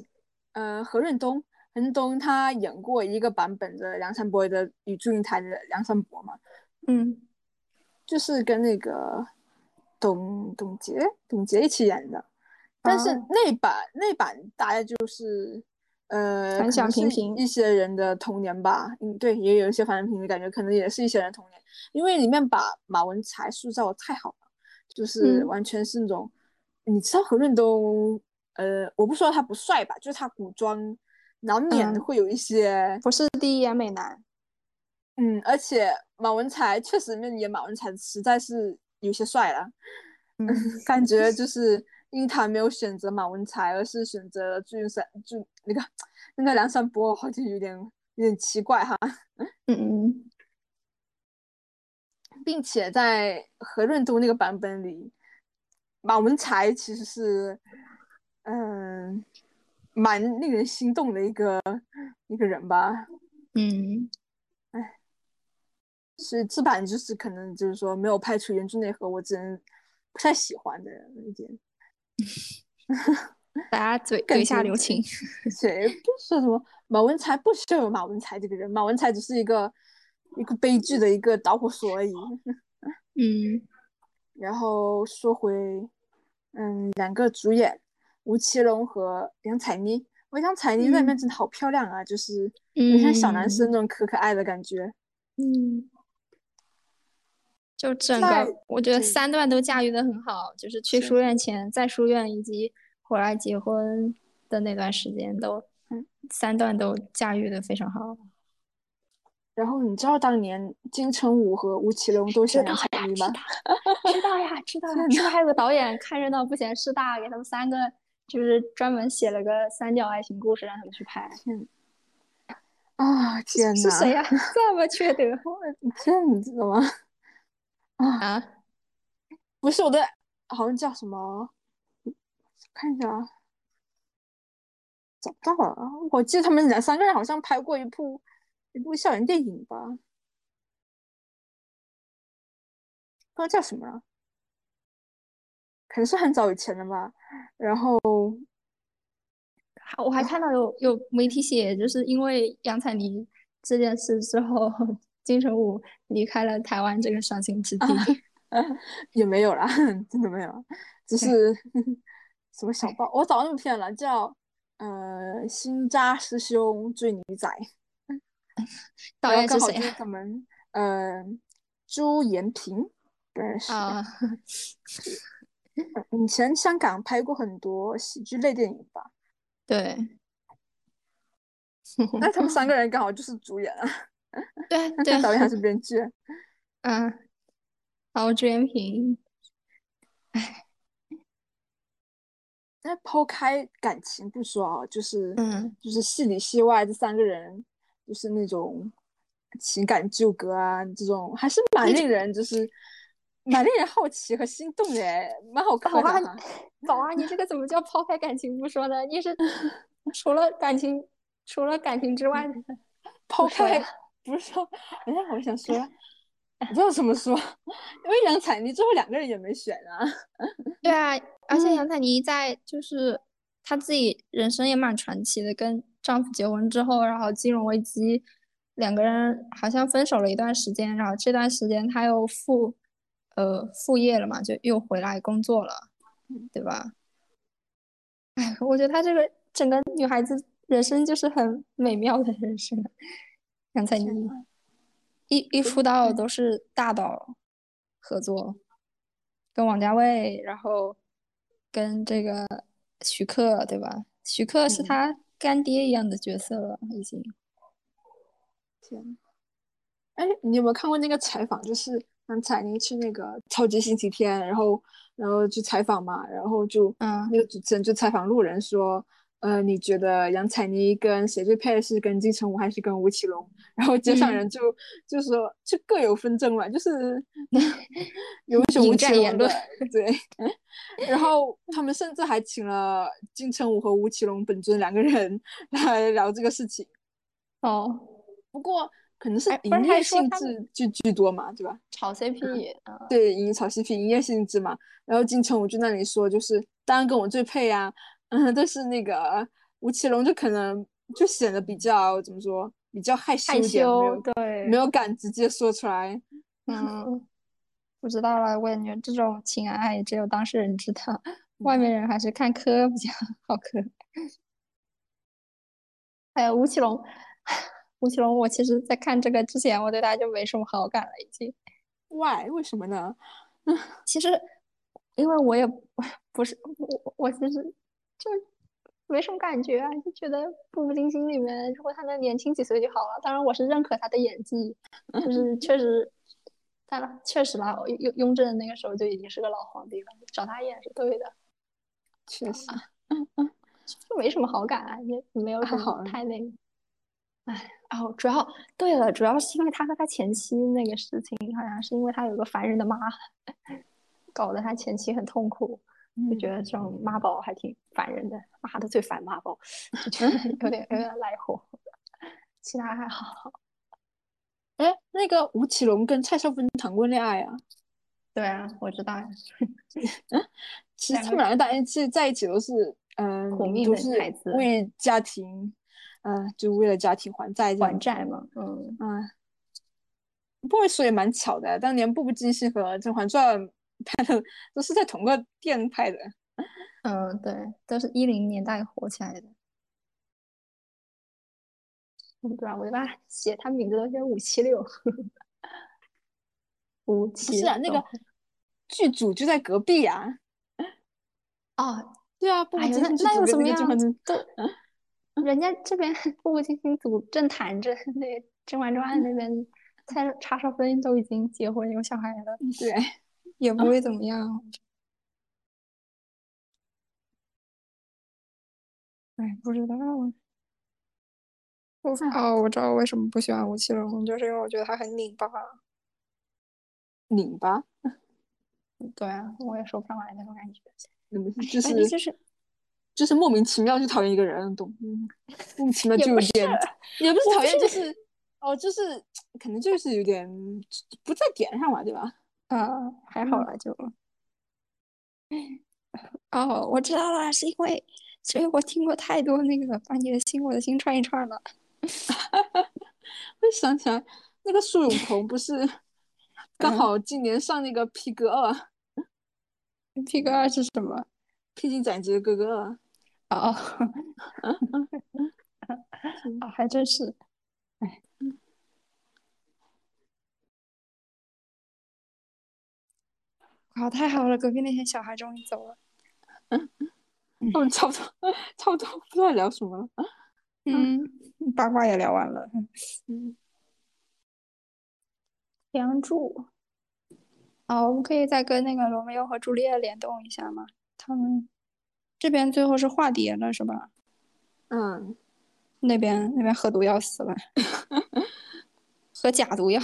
呃，何润东，何润东他演过一个版本的梁山伯的与祝英台的梁山伯嘛，嗯，就是跟那个董董洁董洁一起演的，但是那版那版大概就是呃，反响平平，一些人的童年吧，嗯，对，也有一些反响平平的感觉，可能也是一些人童年，因为里面把马文才塑造的太好了，就是完全是那种。你知道何润东，呃，我不说他不帅吧，就是他古装难免会有一些不是第一眼美男。嗯，而且马文才确实面演马文才实在是有些帅了。嗯，感觉就是因为他没有选择马文才，而是选择了祝英山，就那个那个梁山伯，好像有点有点奇怪哈。嗯嗯。并且在何润东那个版本里。马文才其实是，嗯，蛮令人心动的一个一个人吧。嗯，哎，所以这版就是可能就是说没有拍出原著内核，我只能不太喜欢的一点。大家嘴嘴下留情，谁不是什么马文才不需要有马文才这个人，马文才只是一个一个悲剧的一个导火索而已。嗯，然后说回，嗯，两个主演吴奇隆和杨采妮，我杨采妮在里面真的好漂亮啊，就是有像小男生那种可可爱的感觉。嗯，就整个我觉得三段都驾驭的很好，就是去书院前、在书院以及回来结婚的那段时间，都三段都驾驭的非常好。然后你知道当年金城武和吴奇隆都想杨采妮吗？知道呀，知道呀。是不是还有个导演看热闹不嫌事大，给他们三个就是专门写了个三角爱情故事，让他们去拍。啊天哪！是谁呀？这么缺德！这你知道吗？啊，不是我的，好像叫什么？看一下，找不到了。我记得他们两三个人好像拍过一部。一部校园电影吧，不知道叫什么了，可能是很早以前的吧。然后，我还看到有有媒体写，就是因为杨采妮这件事之后，金城武离开了台湾这个伤心之地。也没有啦，真的没有，只是什么小报，我找那部片了，叫呃《新扎师兄追女仔》。导演是谁啊？他们，呃，朱延平，不认识。啊，以前香港拍过很多喜剧类电影吧？对。那他们三个人刚好就是主演啊。对对。导演还是编剧。嗯。然后，朱延平。哎。那抛开感情不说啊，就是，嗯，就是戏里戏外这三个人。就是那种情感纠葛啊，这种还是蛮令人就是蛮令人好奇和心动的，蛮好看的。宝啊，你这个怎么叫抛开感情不说呢？你是 除了感情，除了感情之外 抛开不是说？哎呀，我想说，不知道怎么说，因为杨采妮最后两个人也没选啊。对啊，而且杨采妮在就是她自己人生也蛮传奇的，跟。丈夫结婚之后，然后金融危机，两个人好像分手了一段时间，然后这段时间他又复，呃，复业了嘛，就又回来工作了，对吧？哎，我觉得他这个整个女孩子人生就是很美妙的人生。刚才你一一出道都是大导合作，跟王家卫，然后跟这个徐克，对吧？徐克是他。干爹一样的角色了，已经。天，哎，你有没有看过那个采访？就是杨采妮去那个超级星期天，然后，然后去采访嘛，然后就，嗯，那个主持人就采访路人说。呃，你觉得杨采妮跟谁最配？是跟金城武还是跟吴奇隆？然后街上人就就说，就各有纷争嘛，就是 有一种无奇隆的对。然后他们甚至还请了金城武和吴奇隆本尊两个人来聊这个事情。哦，不过可能是营业性质就居多嘛，对吧？炒 CP，对，营炒 CP，营业性质嘛。然后金城武就那里说，就是当然跟我最配呀。嗯，但是那个吴奇隆就可能就显得比较怎么说，比较害羞一点，没有对，没有敢直接说出来。嗯，不知道了，我感觉这种情爱只有当事人知道，外面人还是看磕比较好磕。还有吴奇隆，吴奇隆，我其实在看这个之前，我对他就没什么好感了，已经。Why？为什么呢？其实，因为我也不是我，我其实。就没什么感觉啊，就觉得《步步惊心》里面如果他能年轻几岁就好了。当然，我是认可他的演技，就 是确实，当然确实吧，雍雍正那个时候就已经是个老皇帝了，找他演是对的。确实，就没什么好感啊，也没有什么太那个。哎，哦，主要对了，主要是因为他和他前妻那个事情，好像是因为他有个烦人的妈，搞得他前妻很痛苦。就觉得这种妈宝还挺烦人的，妈的最烦妈宝，就觉得 有点有点赖活，其他还好。哎，那个吴奇隆跟蔡少芬谈过恋爱啊？对啊，我知道。嗯其实他们两个在一起在一起都是，嗯，苦命都是子，为家庭，嗯，就为了家庭还债还债嘛。嗯嗯。不会说也蛮巧的，当年《步步惊心》和《甄嬛传》拍 的都是在同个店拍的。嗯，对，都是一零年代火起来的。我不知道，我一般写他名字都写五七六。五七是啊，那个剧组就在隔壁啊。哦，对啊，步步惊心那又怎么样？都，人家这边《步步惊心》组正谈着，那《甄嬛传》那边。蔡查少芬都已经结婚有小孩了，对，也不会怎么样。哎，不知道。我哦，我知道为什么不喜欢吴奇隆，就是因为我觉得他很拧巴。拧巴？对啊，我也说不上来那种感觉。就是就是就是莫名其妙就讨厌一个人，懂？莫名其妙就有点，也不是讨厌，就是。哦，就是可能就是有点不在点上嘛，对吧？啊，还好啦，就。哦，我知道了，是因为，所以我听过太多那个把你的心我的心串一串了。我想起来，那个苏永朋不是 刚好今年上那个《P 哥二》，《P 哥二》是什么？披荆斩棘的哥哥。哦，啊，还真是。好，太好了！隔壁那些小孩终于走了。嗯，差不多，差不多不知道聊什么了。嗯，八卦也聊完了。嗯，梁祝。哦，我们可以再跟那个罗密欧和朱丽叶联动一下吗？他们这边最后是化蝶了，是吧？嗯。那边那边喝毒药死了，喝假毒药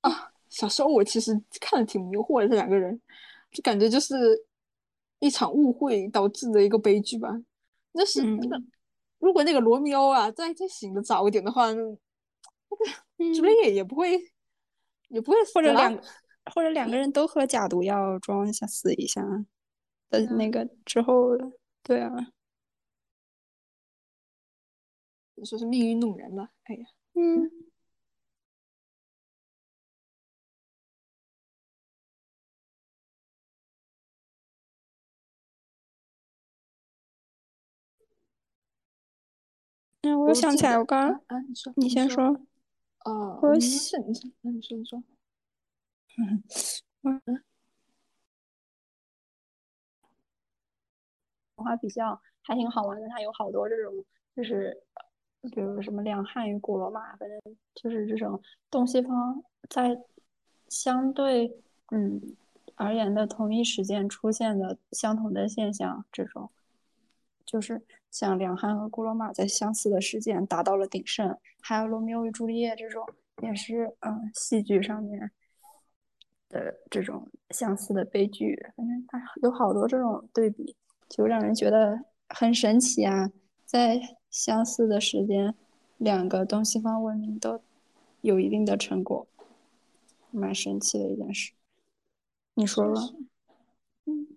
啊！小时候我其实看的挺迷惑的，这两个人就感觉就是一场误会导致的一个悲剧吧。那是那个，如果那个罗密欧啊再再醒的早一点的话，那个朱丽叶也不会也不会死。或者两或者两个人都喝假毒药装一下死一下的那个之后，对啊。你说是命运弄人了，哎呀，嗯，嗯，我想起来，我刚刚啊，你说，你先说，哦，我是你先，那你说，你说，嗯嗯，文化比较还挺好玩的，它有好多这种，就是。比如什么两汉与古罗马，反正就是这种东西方在相对嗯而言的同一时间出现的相同的现象，这种就是像两汉和古罗马在相似的事件达到了鼎盛，还有罗密欧与朱丽叶这种也是嗯戏剧上面的这种相似的悲剧，反正它有好多这种对比，就让人觉得很神奇啊，在。相似的时间，两个东西方文明都有一定的成果，蛮神奇的一件事。你说吧。嗯，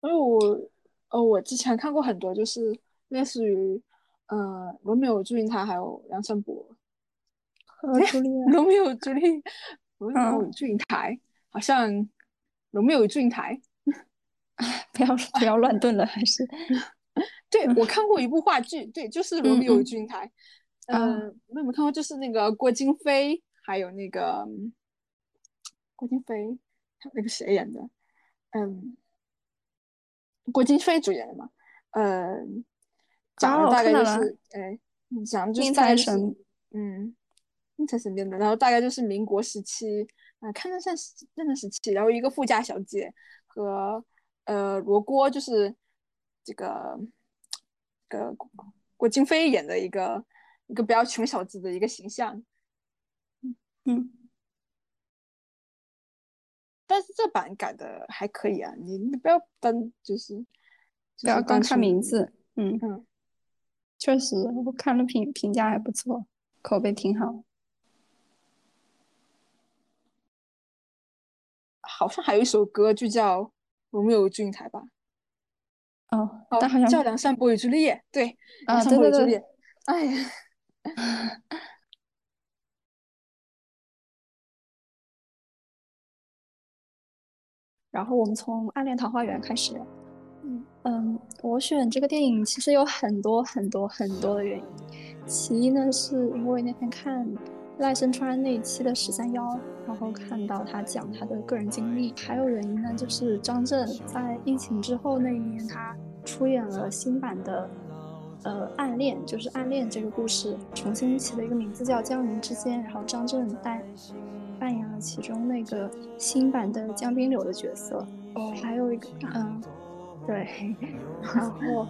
因为我，呃，我之前看过很多，就是类似于，呃，罗密欧祝英台还有梁山伯。和朱丽叶。罗密欧朱丽，罗密欧祝英台，好像罗密欧祝英台。不要不要乱炖了，还是。对，我看过一部话剧，对，就是《罗密欧与祝英台》。嗯，有没有看过？就是那个郭京飞，还有那个郭京飞，还有那个谁演的？嗯，郭京飞主演的嘛。嗯，讲的大概就是，哎，讲的就是大概是，嗯，宁财神编的。然后大概就是民国时期，啊，看着像是那个时期。然后一个富家小姐和呃罗锅，就是这个。个郭京飞演的一个一个比较穷小子的一个形象，嗯嗯，但是这版改的还可以啊，你你不要单，就是不要光看名字，嗯嗯，确实，我看了评评价还不错，口碑挺好，好像还有一首歌就叫《我们有俊才》吧，哦哦，好像叫《梁山伯与朱丽叶》，对，梁山伯与朱丽叶，哎。然后我们从《暗恋桃花源》开始。嗯嗯，我选这个电影其实有很多很多很多的原因。其一呢，是因为那天看赖声川那一期的十三幺，然后看到他讲他的个人经历。还有原因呢，就是张震在疫情之后那一年，他出演了新版的呃《暗恋》，就是《暗恋》这个故事重新起了一个名字叫《江云之间》，然后张震担了其中那个新版的江滨柳的角色。哦，还有一个，嗯，对，然后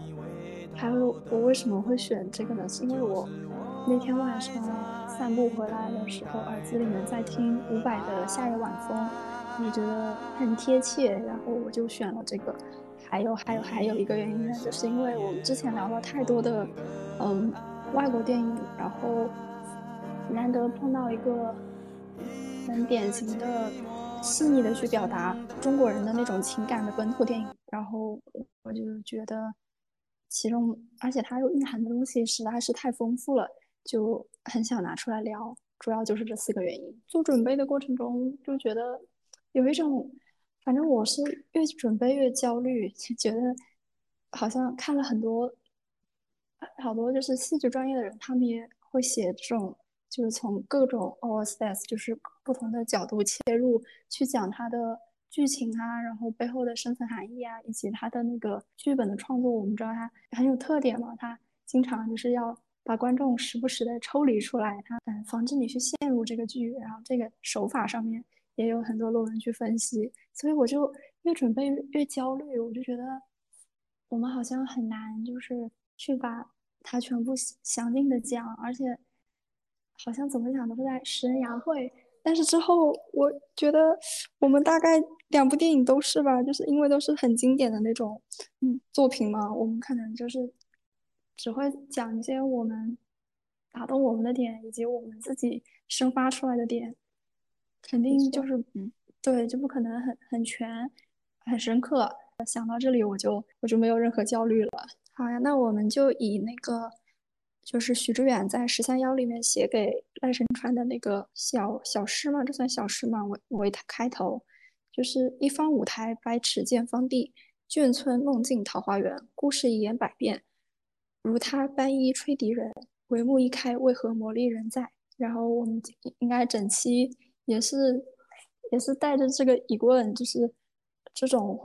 还有我为什么会选这个呢？是因为我那天晚上散步回来的时候，耳机里面在听伍佰的《夏夜晚风》，我觉得很贴切，然后我就选了这个。还有还有还有一个原因呢，就是因为我们之前聊了太多的嗯外国电影，然后难得碰到一个很典型的。细腻的去表达中国人的那种情感的本土电影，然后我就觉得其中，而且它又蕴含的东西实在是太丰富了，就很想拿出来聊。主要就是这四个原因。做准备的过程中就觉得有一种，反正我是越准备越焦虑，就觉得好像看了很多好多就是戏剧专业的人，他们也会写这种。就是从各种 o s s 就是不同的角度切入去讲它的剧情啊，然后背后的深层含义啊，以及它的那个剧本的创作。我们知道它很有特点嘛，它经常就是要把观众时不时的抽离出来，它嗯防止你去陷入这个剧。然后这个手法上面也有很多论文去分析，所以我就越准备越焦虑，我就觉得我们好像很难就是去把它全部详尽的讲，而且。好像怎么讲都是在食人牙会，但是之后我觉得我们大概两部电影都是吧，就是因为都是很经典的那种嗯作品嘛，我们可能就是只会讲一些我们打动我们的点，以及我们自己生发出来的点，肯定就是嗯对，就不可能很很全很深刻。想到这里我就我就没有任何焦虑了。好呀，那我们就以那个。就是许知远在《十三幺》里面写给赖声川的那个小小诗嘛，这算小诗嘛？为为他开头，就是一方舞台，百尺见方地，眷村梦境桃花源，故事一言百变，如他单衣吹笛人，帷幕一开，为何魔力仍在？然后我们应该整期也是也是带着这个疑问，就是这种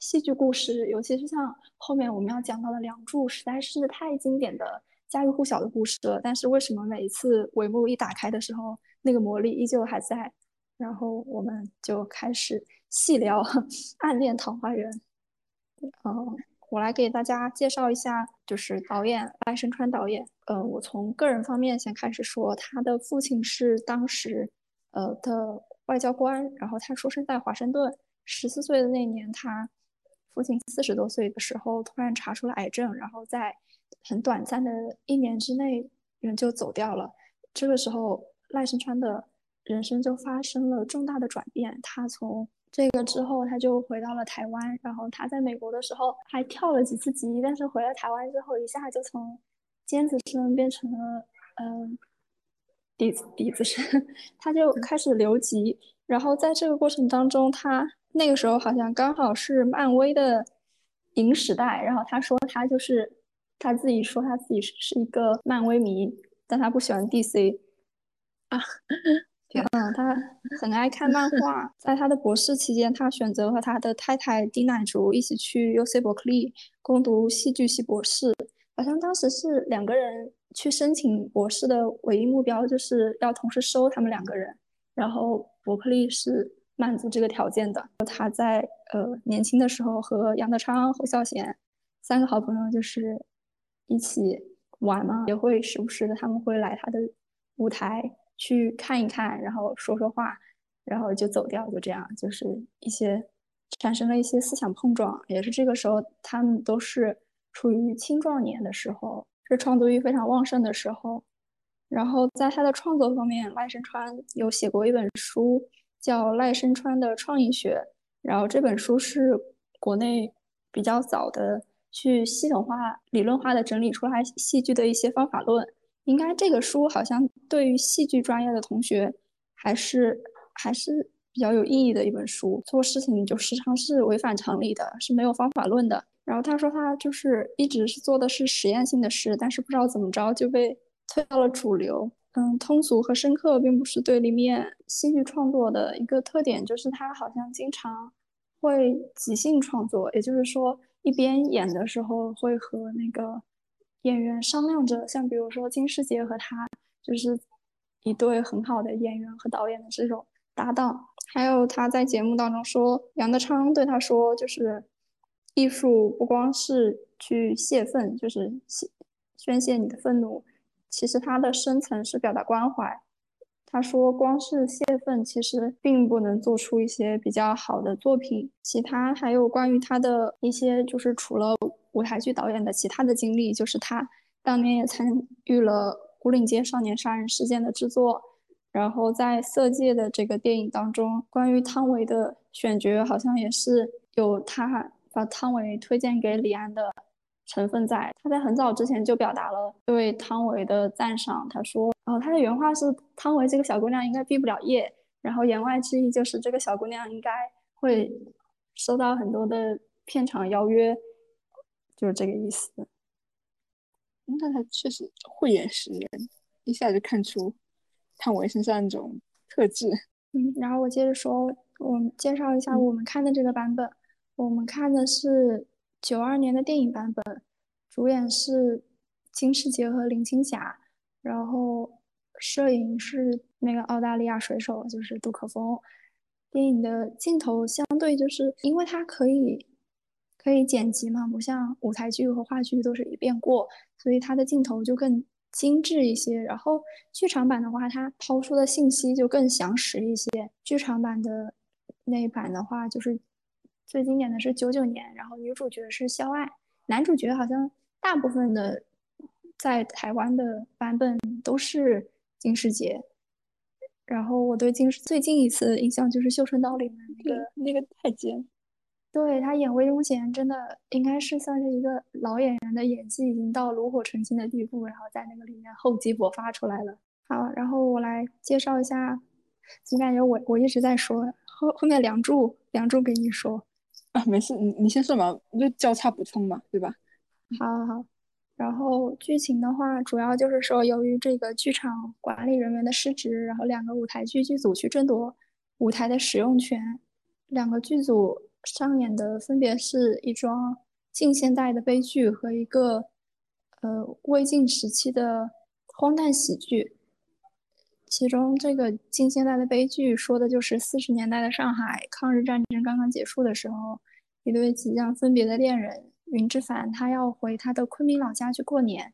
戏剧故事，尤其是像后面我们要讲到的《梁祝》，实在是太经典的。家喻户晓的故事了，但是为什么每一次帷幕一打开的时候，那个魔力依旧还在？然后我们就开始细聊《暗恋桃花源》。嗯，我来给大家介绍一下，就是导演赖声川导演。呃，我从个人方面先开始说，他的父亲是当时呃的外交官，然后他出生在华盛顿。十四岁的那年，他父亲四十多岁的时候突然查出了癌症，然后在很短暂的一年之内，人就走掉了。这个时候，赖声川的人生就发生了重大的转变。他从这个之后，他就回到了台湾。然后他在美国的时候还跳了几次级，但是回了台湾之后，一下就从尖子生变成了嗯底子底子生。他就开始留级。然后在这个过程当中，他那个时候好像刚好是漫威的影时代。然后他说他就是。他自己说他自己是是一个漫威迷，但他不喜欢 DC 啊。嗯，他很爱看漫画。在他的博士期间，他选择和他的太太丁乃竺一起去 UC 伯克利攻读戏剧系博士。好像当时是两个人去申请博士的唯一目标，就是要同时收他们两个人。然后伯克利是满足这个条件的。他在呃年轻的时候和杨德昌、侯孝贤三个好朋友就是。一起玩嘛，也会时不时的，他们会来他的舞台去看一看，然后说说话，然后就走掉，就这样，就是一些产生了一些思想碰撞。也是这个时候，他们都是处于青壮年的时候，是创作欲非常旺盛的时候。然后在他的创作方面，赖声川有写过一本书，叫赖声川的《创意学》，然后这本书是国内比较早的去系统化、理论化的整理出来戏剧的一些方法论。应该这个书好像对于戏剧专业的同学还是还是比较有意义的一本书。做事情就时常是违反常理的，是没有方法论的。然后他说他就是一直是做的是实验性的事，但是不知道怎么着就被推到了主流。嗯，通俗和深刻并不是对立面。戏剧创作的一个特点就是他好像经常会即兴创作，也就是说一边演的时候会和那个演员商量着，像比如说金世杰和他就是一对很好的演员和导演的这种搭档。还有他在节目当中说，杨德昌对他说，就是艺术不光是去泄愤，就是宣宣泄你的愤怒。其实它的深层是表达关怀。他说，光是泄愤其实并不能做出一些比较好的作品。其他还有关于他的一些，就是除了舞台剧导演的其他的经历，就是他当年也参与了《古岭街少年杀人事件》的制作。然后在《色戒》的这个电影当中，关于汤唯的选角，好像也是有他把汤唯推荐给李安的。成分在，他在很早之前就表达了对汤唯的赞赏。他说：“哦，他的原话是汤唯这个小姑娘应该毕不了业，然后言外之意就是这个小姑娘应该会收到很多的片场邀约，就是这个意思。”那他确实慧眼识人，一下就看出汤唯身上那种特质。嗯，然后我接着说，我们介绍一下我们看的这个版本，我们看的是。九二年的电影版本，主演是金世杰和林青霞，然后摄影是那个澳大利亚水手，就是杜可风。电影的镜头相对就是因为它可以可以剪辑嘛，不像舞台剧和话剧都是一遍过，所以它的镜头就更精致一些。然后剧场版的话，它抛出的信息就更详实一些。剧场版的那一版的话，就是。最经典的是九九年，然后女主角是肖爱，男主角好像大部分的在台湾的版本都是金世杰。然后我对金世最近一次印象就是《绣春刀》里面那个那个太监，对他演魏忠贤真的应该是算是一个老演员的演技已经到炉火纯青的地步，然后在那个里面厚积薄发出来了。好，然后我来介绍一下，总感觉我我一直在说后后面梁祝梁祝给你说。啊，没事，你你先说嘛，就交叉补充嘛，对吧？好，好，好。然后剧情的话，主要就是说，由于这个剧场管理人员的失职，然后两个舞台剧剧组去争夺舞台的使用权。两个剧组上演的分别是一桩近现代的悲剧和一个呃魏晋时期的荒诞喜剧。其中这个近现代的悲剧说的就是四十年代的上海，抗日战争刚刚结束的时候，一对即将分别的恋人云之凡，他要回他的昆明老家去过年。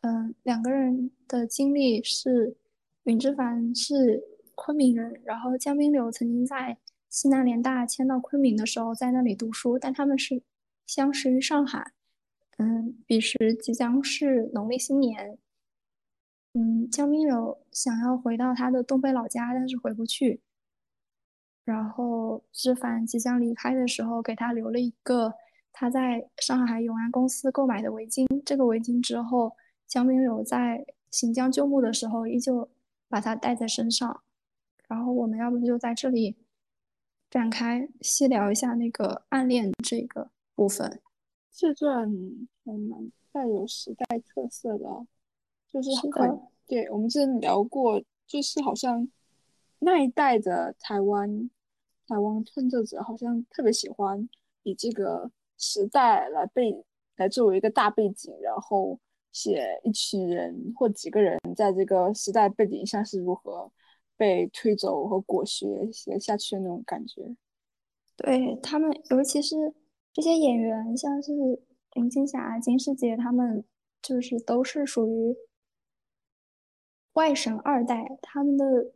嗯，两个人的经历是，云之凡是昆明人，然后江滨柳曾经在西南联大迁到昆明的时候在那里读书，但他们是相识于上海。嗯，彼时即将是农历新年。嗯，江明柳想要回到他的东北老家，但是回不去。然后志凡即将离开的时候，给他留了一个他在上海永安公司购买的围巾。这个围巾之后，江明柳在行将就木的时候，依旧把它带在身上。然后我们要不就在这里展开细聊一下那个暗恋这个部分。这段还蛮带有时代特色的。就是很对，我们之前聊过，就是好像那一代的台湾台湾创作者好像特别喜欢以这个时代来背来作为一个大背景，然后写一群人或几个人在这个时代背景下是如何被推走和裹挟写下去的那种感觉。对他们，尤其是这些演员，像是林青霞、金世杰，他们就是都是属于。外省二代，他们的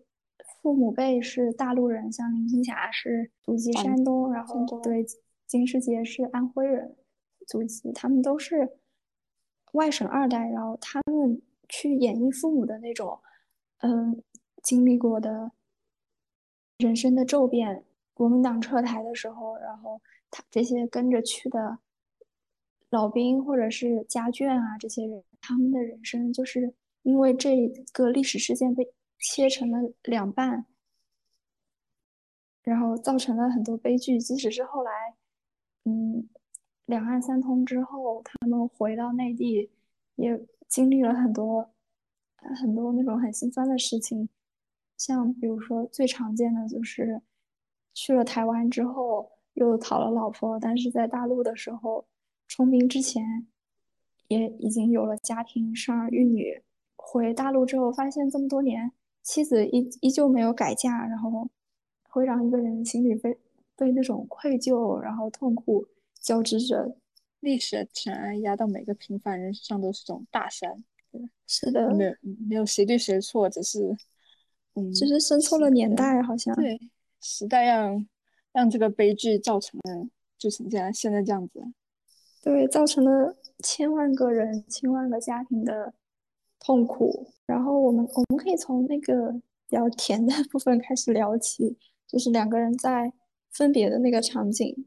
父母辈是大陆人，像林青霞是祖籍山东，然后对金世杰是安徽人，祖籍。他们都是外省二代，然后他们去演绎父母的那种，嗯，经历过的人生的骤变，国民党撤台的时候，然后他这些跟着去的老兵或者是家眷啊，这些人他们的人生就是因为这个历史事件被切成了两半，然后造成了很多悲剧。即使是后来，嗯，两岸三通之后，他们回到内地，也经历了很多很多那种很心酸的事情。像比如说最常见的就是去了台湾之后又讨了老婆，但是在大陆的时候充兵之前也已经有了家庭，生儿育女。回大陆之后发现这么多年妻子依依旧没有改嫁，然后会让一个人心里被被那种愧疚，然后痛苦交织着。历史的尘埃压到每个平凡人身上都是种大山。是的，没有没有谁对谁错，只是嗯。只是生错了年代，好像对时代让让这个悲剧造成了就成这样现在这样子，对，造成了千万个人、千万个家庭的痛苦。然后我们我们可以从那个比较甜的 部分开始聊起，就是两个人在分别的那个场景，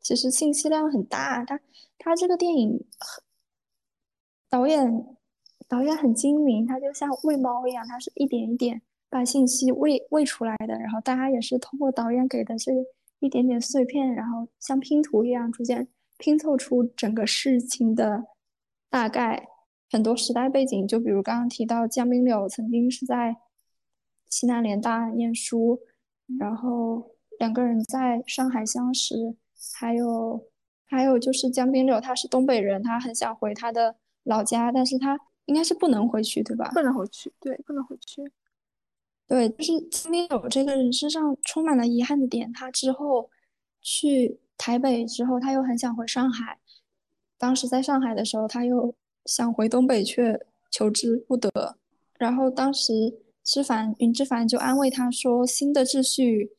其实信息量很大。他他这个电影导演导演很精明，他就像喂猫一样，他是一点一点。把信息喂喂出来的，然后大家也是通过导演给的这一点点碎片，然后像拼图一样逐渐拼凑出整个事情的大概。很多时代背景，就比如刚刚提到江滨柳曾经是在西南联大念书，然后两个人在上海相识，还有还有就是江滨柳他是东北人，他很想回他的老家，但是他应该是不能回去，对吧？不能回去，对，不能回去。对，就是金明柳这个人身上充满了遗憾的点。他之后去台北之后，他又很想回上海。当时在上海的时候，他又想回东北，却求之不得。然后当时知凡云之凡就安慰他说：“新的秩序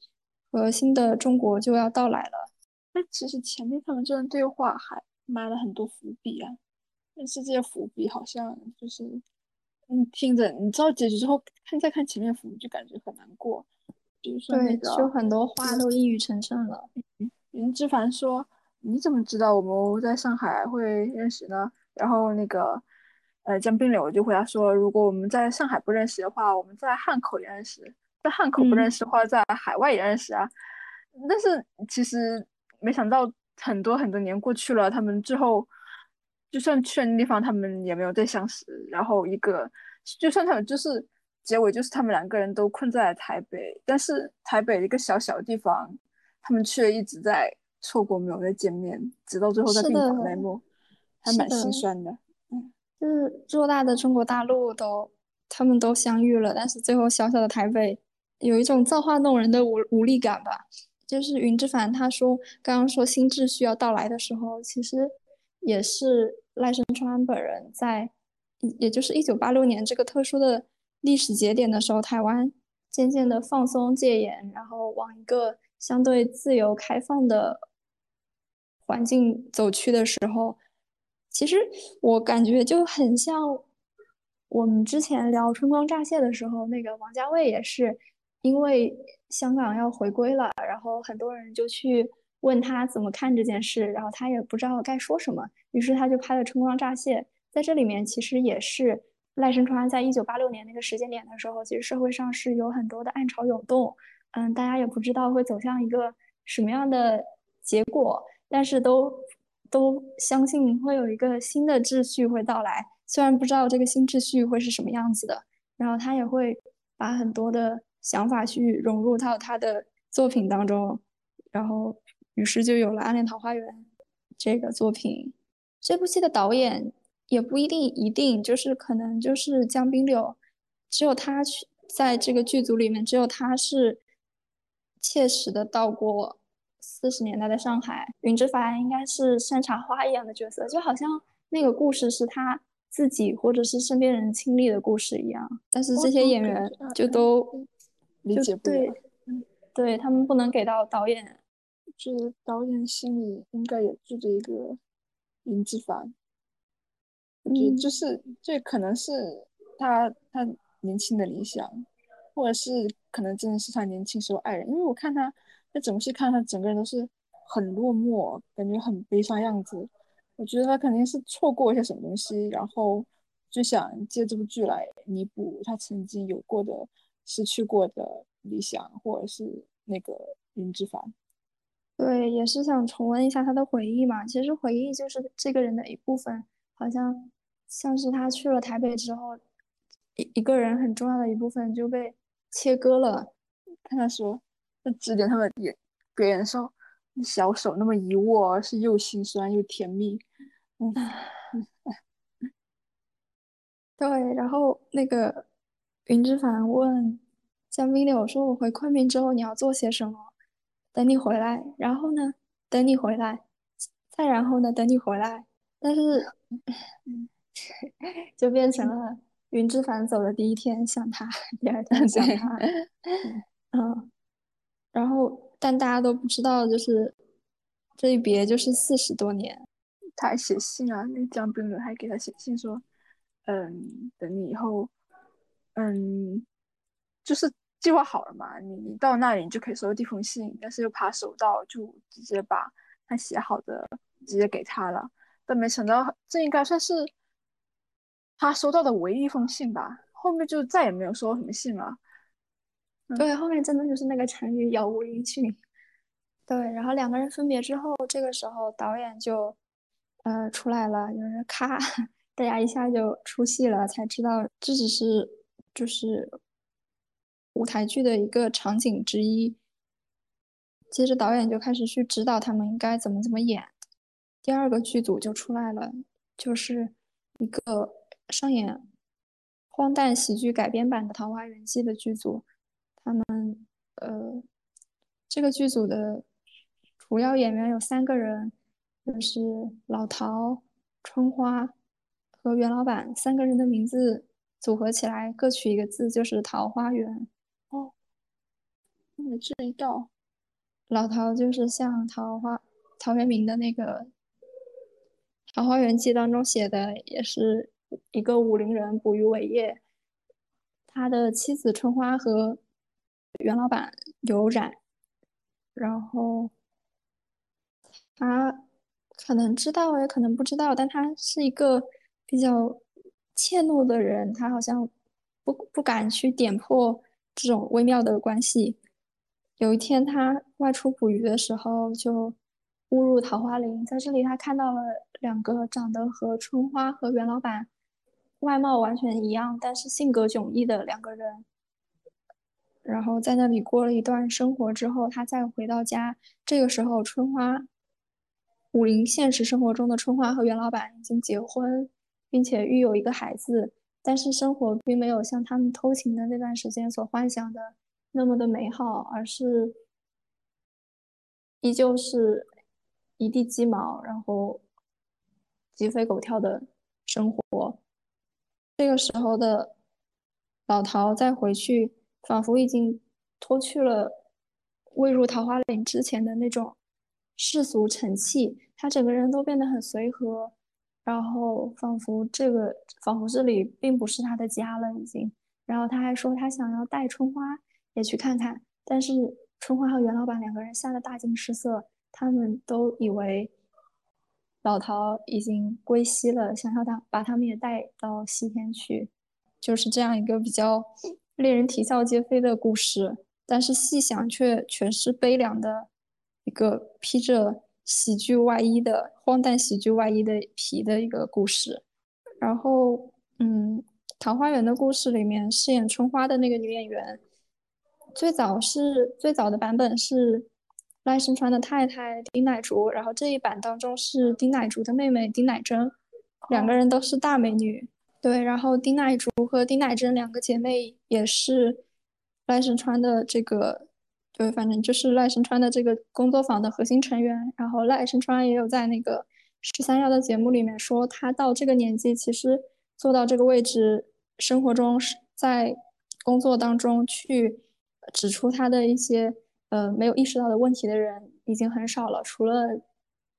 和新的中国就要到来了。”那其实前面他们这段对话还埋了很多伏笔啊，但是这些伏笔好像就是。嗯，听着，你知道结局之后，看再看前面伏笔，就感觉很难过。比如说那个，就很多话都一语成谶了。云之凡说：“你怎么知道我们在上海会认识呢？”然后那个，呃，江滨柳就回答说：“如果我们在上海不认识的话，我们在汉口也认识；在汉口不认识的话，在海外也认识啊。”但是其实没想到，很多很多年过去了，他们之后。就算去了那地方，他们也没有再相识。然后一个，就算他们就是结尾，就是他们两个人都困在了台北。但是台北一个小小的地方，他们却一直在错过，没有再见面，直到最后在病房那幕，还蛮心酸的。嗯，就是偌大的中国大陆都，他们都相遇了，但是最后小小的台北，有一种造化弄人的无无力感吧。就是云之凡他说，刚刚说新秩序要到来的时候，其实。也是赖声川本人在，也就是一九八六年这个特殊的历史节点的时候，台湾渐渐的放松戒严，然后往一个相对自由开放的环境走去的时候，其实我感觉就很像我们之前聊春光乍泄的时候，那个王家卫也是因为香港要回归了，然后很多人就去。问他怎么看这件事，然后他也不知道该说什么，于是他就拍了《春光乍泄》。在这里面，其实也是赖声川在一九八六年那个时间点的时候，其实社会上是有很多的暗潮涌动，嗯，大家也不知道会走向一个什么样的结果，但是都都相信会有一个新的秩序会到来，虽然不知道这个新秩序会是什么样子的。然后他也会把很多的想法去融入到他的作品当中，然后。于是就有了《暗恋桃花源》这个作品。这部戏的导演也不一定一定就是可能就是江滨柳，只有他去在这个剧组里面，只有他是切实的到过四十年代的上海。云之凡应该是山茶花一样的角色，就好像那个故事是他自己或者是身边人亲历的故事一样。但是这些演员就都理解不了，对他们不能给到导演。是导演心里应该也住着一个云之凡，我觉得就是这可能是他他年轻的理想，或者是可能真的是他年轻时候爱人，因为我看他在整部戏看他整个人都是很落寞，感觉很悲伤样子。我觉得他肯定是错过一些什么东西，然后就想借这部剧来弥补他曾经有过的、失去过的理想，或者是那个林之凡。对，也是想重温一下他的回忆嘛。其实回忆就是这个人的一部分，好像像是他去了台北之后，一一个人很重要的一部分就被切割了。看他说，就指点他们也别人说，小手那么一握，是又心酸又甜蜜。嗯，对，然后那个云之凡问江冰柳说：“我回昆明之后你要做些什么？等你回来，然后呢？等你回来，再然后呢？等你回来。”但是，就变成了云之凡走的第一天想他，第二天 想他。嗯，然后但大家都不知道，就是这一别就是四十多年。他还写信啊，那江冰柳还给他写信说，嗯，等你以后，嗯，就是计划好了嘛，你你到那里你就可以收到这封信，但是又怕收到，就直接把他写好的直接给他了。但没想到这应该算是他收到的唯一一封信吧，后面就再也没有收到什么信了。对，后面真的就是那个成语杳无音讯。对，然后两个人分别之后，这个时候导演就。呃，出来了，就是咔，大家一下就出戏了，才知道这只是就是舞台剧的一个场景之一。接着导演就开始去指导他们应该怎么怎么演。第二个剧组就出来了，就是一个上演荒诞喜剧改编版的《桃花源记》的剧组。他们呃，这个剧组的主要演员有三个人。就是老陶、春花和袁老板三个人的名字组合起来，各取一个字，就是桃花源。哦，你这一道，老陶就是像桃花陶渊明的那个《桃花源记》当中写的，也是一个武陵人，捕鱼为业。他的妻子春花和袁老板有染，然后他。可能知道，也可能不知道，但他是一个比较怯懦的人，他好像不不敢去点破这种微妙的关系。有一天，他外出捕鱼的时候，就误入桃花林，在这里，他看到了两个长得和春花和袁老板外貌完全一样，但是性格迥异的两个人。然后在那里过了一段生活之后，他再回到家，这个时候春花。武林现实生活中的春花和袁老板已经结婚，并且育有一个孩子，但是生活并没有像他们偷情的那段时间所幻想的那么的美好，而是依旧是一地鸡毛，然后鸡飞狗跳的生活。这个时候的老陶再回去，仿佛已经脱去了未入桃花林之前的那种世俗尘气。他整个人都变得很随和，然后仿佛这个仿佛这里并不是他的家了已经。然后他还说他想要带春花也去看看，但是春花和袁老板两个人吓得大惊失色，他们都以为老陶已经归西了，想要他把他们也带到西天去，就是这样一个比较令人啼笑皆非的故事。但是细想却全是悲凉的一个披着。喜剧外衣的荒诞喜剧外衣的皮的一个故事，然后，嗯，《桃花源》的故事里面饰演春花的那个女演员，最早是最早的版本是赖声川的太太丁乃竺，然后这一版当中是丁乃竺的妹妹丁乃真，两个人都是大美女，对，然后丁乃竺和丁乃真两个姐妹也是赖声川的这个。对，反正就是赖声川的这个工作坊的核心成员。然后赖声川也有在那个十三幺的节目里面说，他到这个年纪，其实做到这个位置，生活中是在工作当中去指出他的一些呃没有意识到的问题的人已经很少了。除了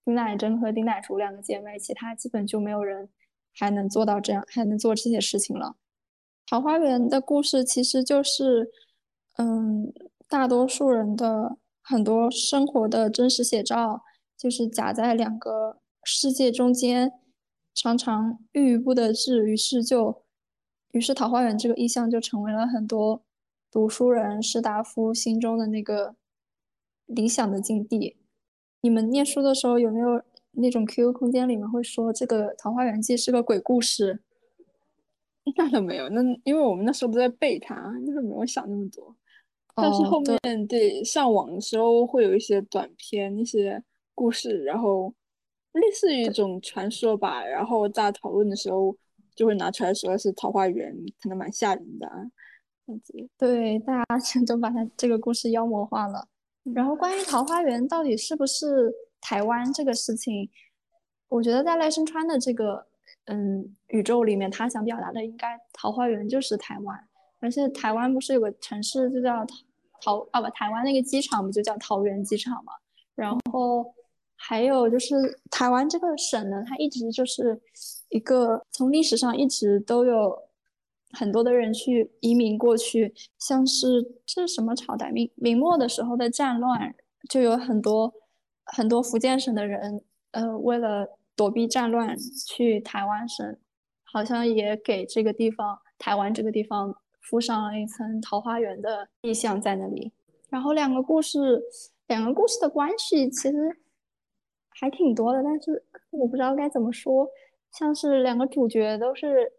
丁乃真和丁乃竺两个姐妹，其他基本就没有人还能做到这样，还能做这些事情了。桃花源的故事其实就是。嗯，大多数人的很多生活的真实写照，就是夹在两个世界中间，常常郁郁不得志，于是就，于是桃花源这个意象就成为了很多读书人士大夫心中的那个理想的境地。你们念书的时候有没有那种 QQ 空间里面会说这个《桃花源记》是个鬼故事？那倒没有，那因为我们那时候都在背它，那时候没有想那么多。但是后面对上网的时候会有一些短片、一些故事，然后类似于一种传说吧。然后大家讨论的时候就会拿出来说是桃花源，可能蛮吓人的这样子。对，大家 都把它这个故事妖魔化了。然后关于桃花源到底是不是台湾这个事情，我觉得在赖声川的这个嗯宇宙里面，他想表达的应该桃花源就是台湾，而且台湾不是有个城市就叫。桃啊不，台湾那个机场不就叫桃园机场嘛？然后还有就是台湾这个省呢，它一直就是一个从历史上一直都有很多的人去移民过去，像是这是什么朝代？明明末的时候的战乱，就有很多很多福建省的人，呃，为了躲避战乱去台湾省，好像也给这个地方台湾这个地方。附上了一层桃花源的意象在那里，然后两个故事，两个故事的关系其实还挺多的，但是我不知道该怎么说，像是两个主角都是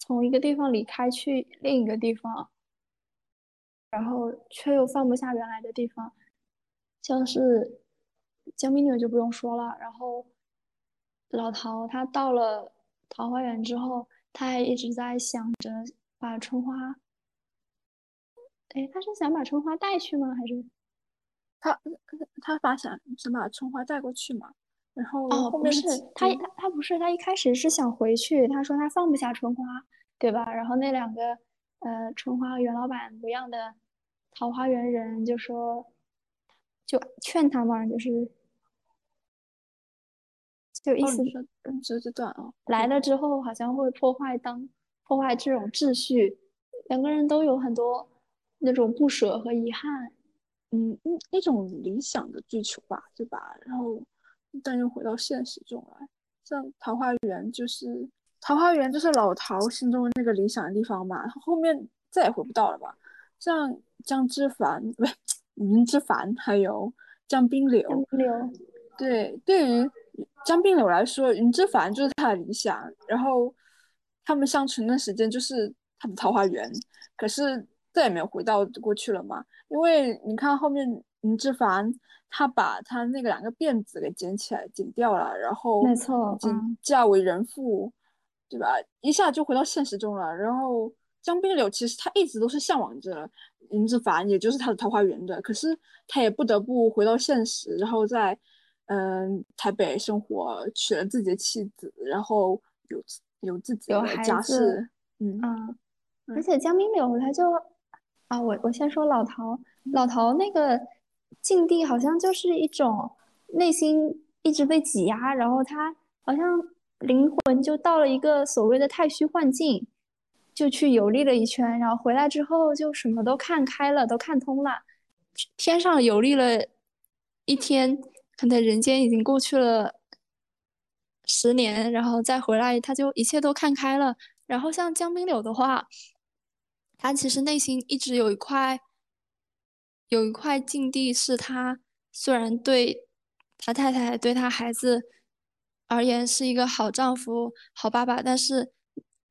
从一个地方离开去另一个地方，然后却又放不下原来的地方，像是江滨柳就不用说了，然后老陶他到了桃花源之后，他还一直在想着。把春花，哎，他是想把春花带去吗？还是他他把想想把春花带过去嘛？然后哦，不是他他他不是他一开始是想回去，他说他放不下春花，对吧？然后那两个呃春花袁老板不一样的桃花源人就说，就劝他嘛，就是就意思说嗯，这这段啊，来了之后好像会破坏当。破坏这种秩序，两个人都有很多那种不舍和遗憾，嗯嗯，一种理想的追求吧，对吧？然后但又回到现实中来，像桃花源就是桃花源就是老陶心中的那个理想的地方嘛，后面再也回不到了吧？像江之凡不云之凡，还有江滨柳，江滨柳，对，对于江滨柳来说，云之凡就是他的理想，然后。他们相处的时间就是他的桃花源，可是再也没有回到过去了嘛？因为你看后面云之凡，他把他那个两个辫子给剪起来，剪掉了，然后没错，嫁为人妇，对吧？一下就回到现实中了。然后江滨柳其实他一直都是向往着云之凡，也就是他的桃花源的，可是他也不得不回到现实，然后在嗯台北生活，娶了自己的妻子，然后有。有自己的家室，嗯嗯，而且江明柳他就啊，我我先说老陶，老陶那个境地好像就是一种内心一直被挤压，然后他好像灵魂就到了一个所谓的太虚幻境，就去游历了一圈，然后回来之后就什么都看开了，都看通了，天上游历了一天，可能人间已经过去了。十年，然后再回来，他就一切都看开了。然后像江冰柳的话，他其实内心一直有一块，有一块境地，是他虽然对他太太、对他孩子而言是一个好丈夫、好爸爸，但是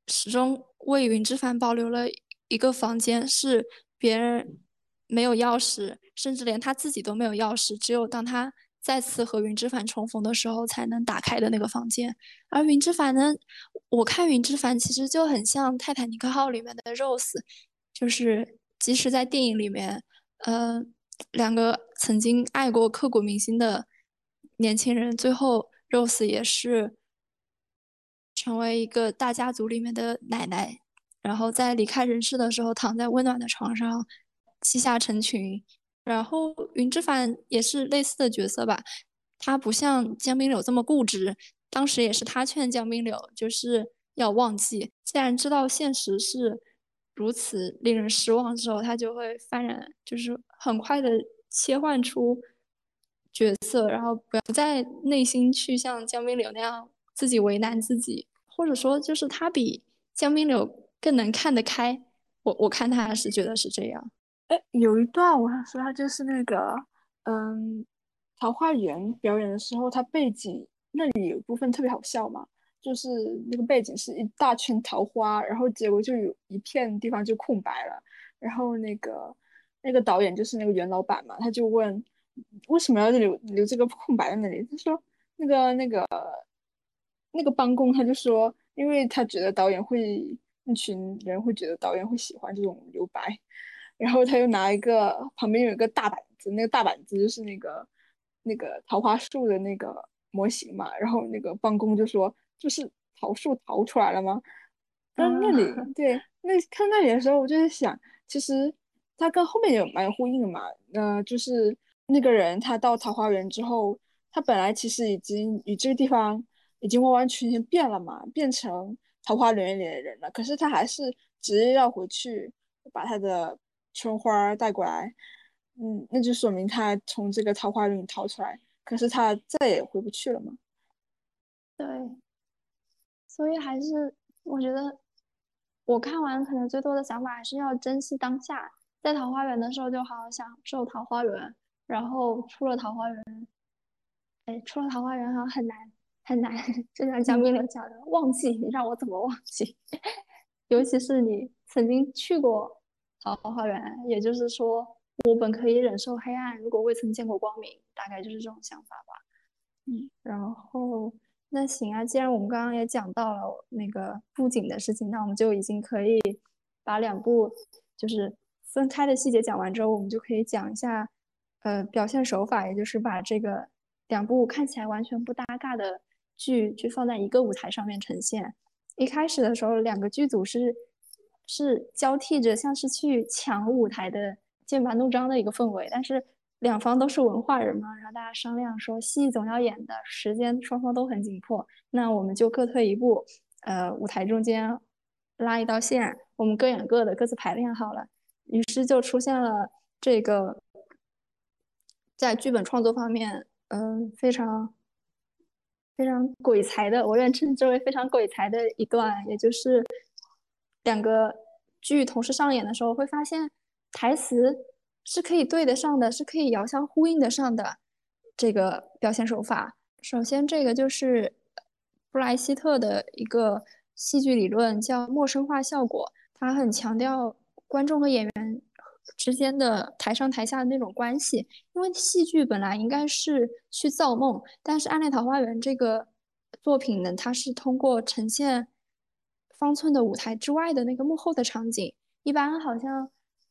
始终为云之凡保留了一个房间，是别人没有钥匙，甚至连他自己都没有钥匙，只有当他。再次和云之凡重逢的时候才能打开的那个房间，而云之凡呢？我看云之凡其实就很像《泰坦尼克号》里面的 Rose，就是即使在电影里面，呃，两个曾经爱过、刻骨铭心的年轻人，最后 Rose 也是成为一个大家族里面的奶奶，然后在离开人世的时候，躺在温暖的床上，膝下成群。然后云之凡也是类似的角色吧，他不像江滨柳这么固执，当时也是他劝江滨柳就是要忘记，既然知道现实是如此令人失望的时候，他就会幡然，就是很快的切换出角色，然后不不在内心去像江滨柳那样自己为难自己，或者说就是他比江滨柳更能看得开。我我看他是觉得是这样。哎，有一段我想说，他就是那个，嗯，桃花源表演的时候，他背景那里有部分特别好笑嘛，就是那个背景是一大圈桃花，然后结果就有一片地方就空白了，然后那个那个导演就是那个袁老板嘛，他就问为什么要留留这个空白在那里，他说那个那个那个帮工他就说，因为他觉得导演会那群人会觉得导演会喜欢这种留白。然后他又拿一个旁边有一个大板子，那个大板子就是那个那个桃花树的那个模型嘛。然后那个帮工就说：“就是桃树逃出来了吗？”但那里对那看那里的时候，我就在想，其实他跟后面有蛮有呼应的嘛。呃，就是那个人他到桃花源之后，他本来其实已经与这个地方已经完完全全变了嘛，变成桃花源里的人了。可是他还是执意要回去把他的。春花带过来，嗯，那就说明他从这个桃花源里逃出来，可是他再也回不去了嘛。对，所以还是我觉得，我看完可能最多的想法还是要珍惜当下，在桃花源的时候就好好享受桃花源，然后出了桃花源，哎，出了桃花源好像很难很难，就像江冰柳讲的，忘记你让我怎么忘记？尤其是你曾经去过。桃花源，也就是说，我本可以忍受黑暗，如果未曾见过光明，大概就是这种想法吧。嗯，然后那行啊，既然我们刚刚也讲到了那个布景的事情，那我们就已经可以把两部就是分开的细节讲完之后，我们就可以讲一下呃表现手法，也就是把这个两部看起来完全不搭嘎的剧去放在一个舞台上面呈现。一开始的时候，两个剧组是。是交替着，像是去抢舞台的剑拔弩张的一个氛围。但是两方都是文化人嘛，然后大家商量说，戏总要演的，时间双方都很紧迫，那我们就各退一步，呃，舞台中间拉一道线，我们各演各的，各自排练好了。于是就出现了这个在剧本创作方面，嗯，非常非常鬼才的，我愿称之为非常鬼才的一段，也就是。两个剧同时上演的时候，会发现台词是可以对得上的，是可以遥相呼应得上的。这个表现手法，首先这个就是布莱希特的一个戏剧理论，叫陌生化效果。他很强调观众和演员之间的台上台下的那种关系，因为戏剧本来应该是去造梦，但是《暗恋桃花源》这个作品呢，它是通过呈现。方寸的舞台之外的那个幕后的场景，一般好像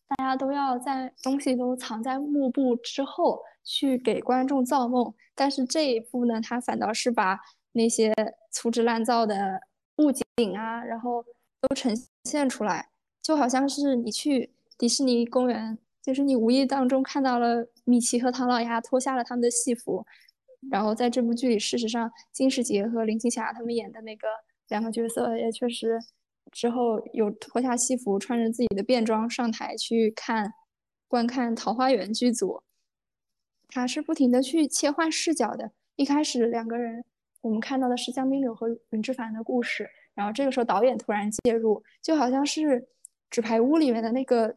大家都要在东西都藏在幕布之后去给观众造梦，但是这一部呢，它反倒是把那些粗制滥造的布景啊，然后都呈现出来，就好像是你去迪士尼公园，就是你无意当中看到了米奇和唐老鸭脱下了他们的戏服，然后在这部剧里，事实上金世杰和林青霞他们演的那个。两个角色也确实，之后有脱下戏服，穿着自己的便装上台去看观看《桃花源》剧组。他是不停的去切换视角的。一开始两个人，我们看到的是江滨柳和云之凡的故事，然后这个时候导演突然介入，就好像是《纸牌屋》里面的那个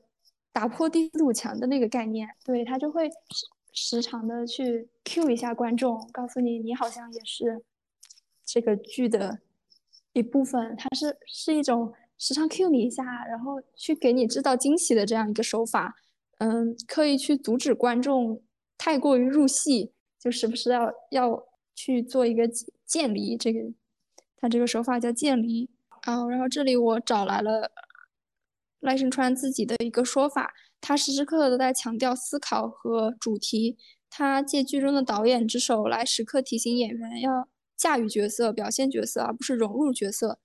打破第四堵墙的那个概念。对他就会时常的去 cue 一下观众，告诉你你好像也是这个剧的。一部分，它是是一种时常 cue 你一下，然后去给你制造惊喜的这样一个手法。嗯，刻意去阻止观众太过于入戏，就时不时要要去做一个渐离。这个，它这个手法叫渐离。哦，然后这里我找来了赖声川自己的一个说法，他时时刻刻都在强调思考和主题，他借剧中的导演之手来时刻提醒演员要。驾驭角色、表现角色，而不是融入角色，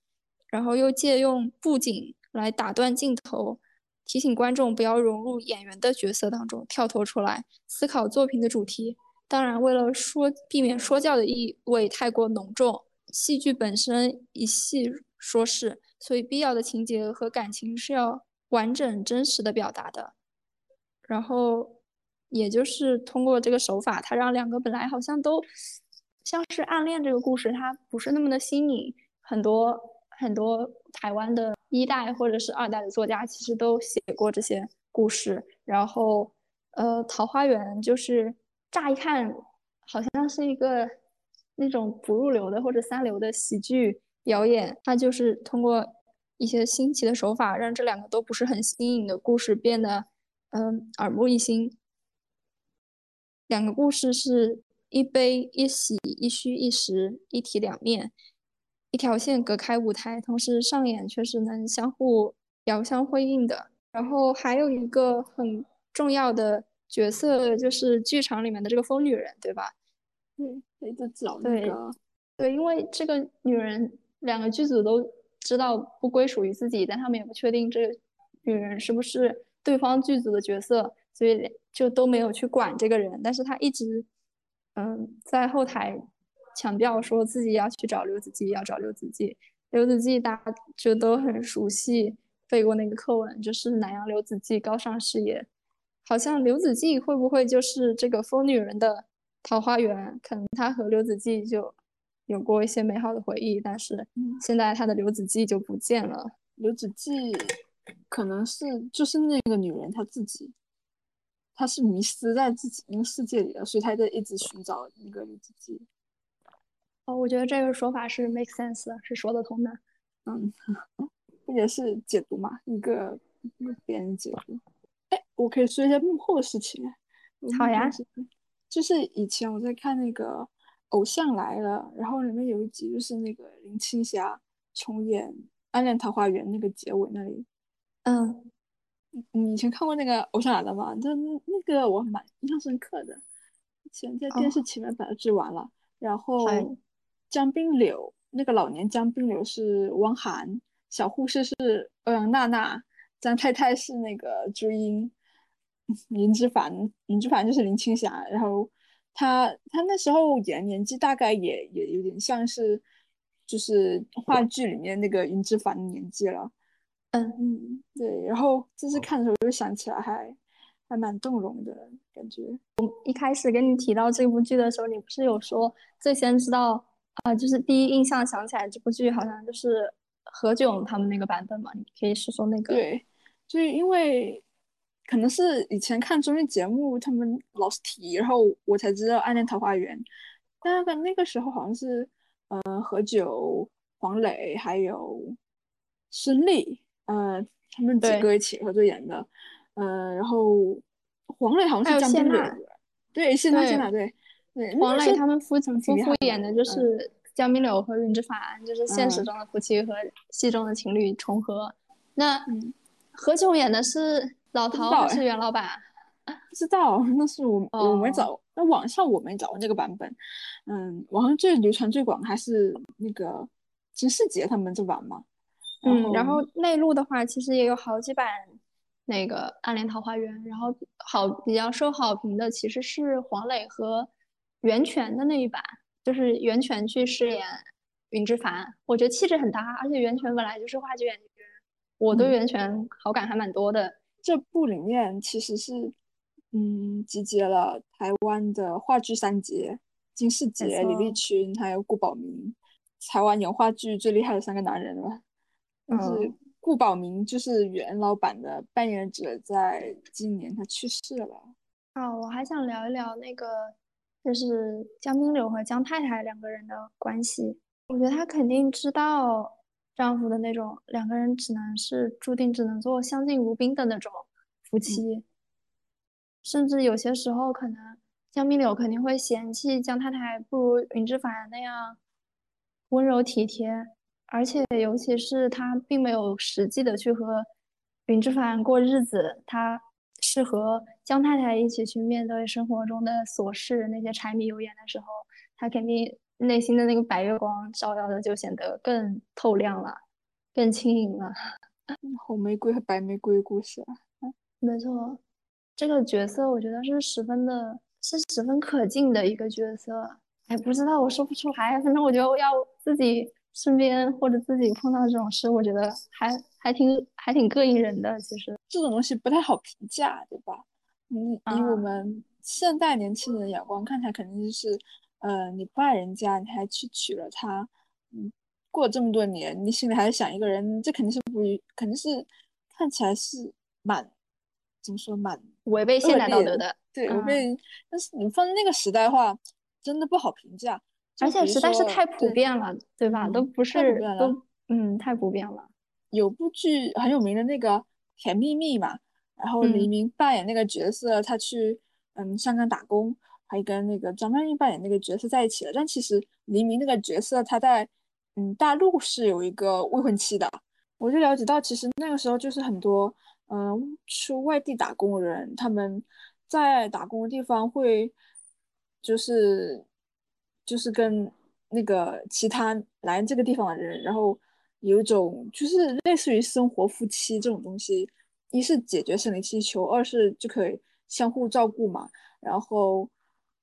然后又借用布景来打断镜头，提醒观众不要融入演员的角色当中，跳脱出来思考作品的主题。当然，为了说避免说教的意味太过浓重，戏剧本身以戏说事，所以必要的情节和感情是要完整真实的表达的。然后，也就是通过这个手法，它让两个本来好像都像是暗恋这个故事，它不是那么的新颖。很多很多台湾的一代或者是二代的作家，其实都写过这些故事。然后，呃，《桃花源》就是乍一看好像是一个那种不入流的或者三流的喜剧表演，它就是通过一些新奇的手法，让这两个都不是很新颖的故事变得。嗯，耳目一新。两个故事是一悲一喜，一虚一实，一体两面，一条线隔开舞台，同时上演却是能相互遥相辉映的。然后还有一个很重要的角色，就是剧场里面的这个疯女人，对吧？对，一直找那个。对，因为这个女人，两个剧组都知道不归属于自己，但他们也不确定这个女人是不是。对方剧组的角色，所以就都没有去管这个人。但是他一直，嗯，在后台强调说自己要去找刘子骥，要找刘子骥。刘子骥大家就都很熟悉，背过那个课文，就是南阳刘子骥高尚事业。好像刘子骥会不会就是这个疯女人的桃花源？可能他和刘子骥就有过一些美好的回忆，但是现在他的刘子骥就不见了。刘子骥。可能是就是那个女人她自己，她是迷失在自己那个世界里的，所以他在一直寻找那个自己。哦，我觉得这个说法是 make sense 的，是说得通的。嗯，不 也是解读嘛，一个别人解读。哎，我可以说一下幕后的事情。好呀，就是以前我在看那个《偶像来了》，然后里面有一集就是那个林青霞重演《暗恋桃花源》那个结尾那里。嗯，你以前看过那个《偶像来了》吗？就那个我蛮印象深刻的。以前在电视前面把它追完了。然后江滨柳那个老年江滨柳是汪涵，小护士是欧阳娜娜，张太太是那个朱茵，林之凡林之凡就是林青霞。然后他他那时候演年纪大概也也有点像是就是话剧里面那个林之凡的年纪了。嗯嗯，对，然后就是看的时候就想起来，还还蛮动容的感觉。我一开始跟你提到这部剧的时候，你不是有说最先知道啊，就是第一印象想起来这部剧好像就是何炅他们那个版本嘛？你可以说说那个。对，就是因为可能是以前看综艺节目他们老是提，然后我才知道《暗恋桃花源》。但是那个时候好像是呃何炅、黄磊还有孙俪。呃，他们几个一起合作演的，呃，然后黄磊好像是江滨柳，对，谢娜谢娜，对对，黄磊他们夫夫妇演的就是江滨柳和云之凡，就是现实中的夫妻和戏中的情侣重合。那何炅演的是老陶还是袁老板？不知道，那是我我没找，那网上我没找这个版本。嗯，网上最流传最广还是那个金世杰他们这版嘛。嗯，然后内陆的话，其实也有好几版那个《暗恋桃花源》，然后好比较受好评的其实是黄磊和袁泉的那一版，就是袁泉去饰演云之凡，我觉得气质很搭，而且袁泉本来就是话剧演员，我对袁泉好感还蛮多的。这部里面其实是嗯集结了台湾的话剧三杰：金世杰、李立群还有顾宝明，台湾演话剧最厉害的三个男人了。就是顾宝明，就是袁老板的扮演者，在今年他去世了。哦，我还想聊一聊那个，就是江冰柳和江太太两个人的关系。我觉得她肯定知道丈夫的那种两个人只能是注定只能做相敬如宾的那种夫妻，甚至有些时候可能江滨柳肯定会嫌弃江太太不如云之凡那样温柔体贴。而且，尤其是他并没有实际的去和云之凡过日子，他是和江太太一起去面对生活中的琐事，那些柴米油盐的时候，他肯定内心的那个白月光照耀的就显得更透亮了，更轻盈了。红玫瑰和白玫瑰故事啊，没错，这个角色我觉得是十分的，是十分可敬的一个角色。哎，不知道我说不出来，反正我觉得我要自己。身边或者自己碰到这种事，我觉得还还挺还挺膈应人的。其实这种东西不太好评价，对吧？你以我啊们现代年轻人的眼光看起来，肯定就是，呃，你不爱人家，你还去娶了她，嗯，过这么多年，你心里还是想一个人，这肯定是不愉，肯定是看起来是蛮，怎么说，蛮违背现代道德的，对，违嗯背。但是你放在那个时代的话，真的不好评价。就而且实在是太普遍了，对吧？都嗯不是都嗯太普遍了。有部剧很有名的那个《甜蜜蜜》嘛，然后黎嗯明扮演那个角色，他去嗯香港打工，还跟那个张曼玉扮演那个角色在一起了。但其实黎明那个角色他在嗯大陆是有一个未婚妻的，我就了解到，其实那个时候就是很多嗯出外地打工的人，他们在打工的地方会就是就是跟那个其他来这个地方的人，然后有一种就是类似于生活夫妻这种东西，一是解决生理需求，二是就可以相互照顾嘛。然后，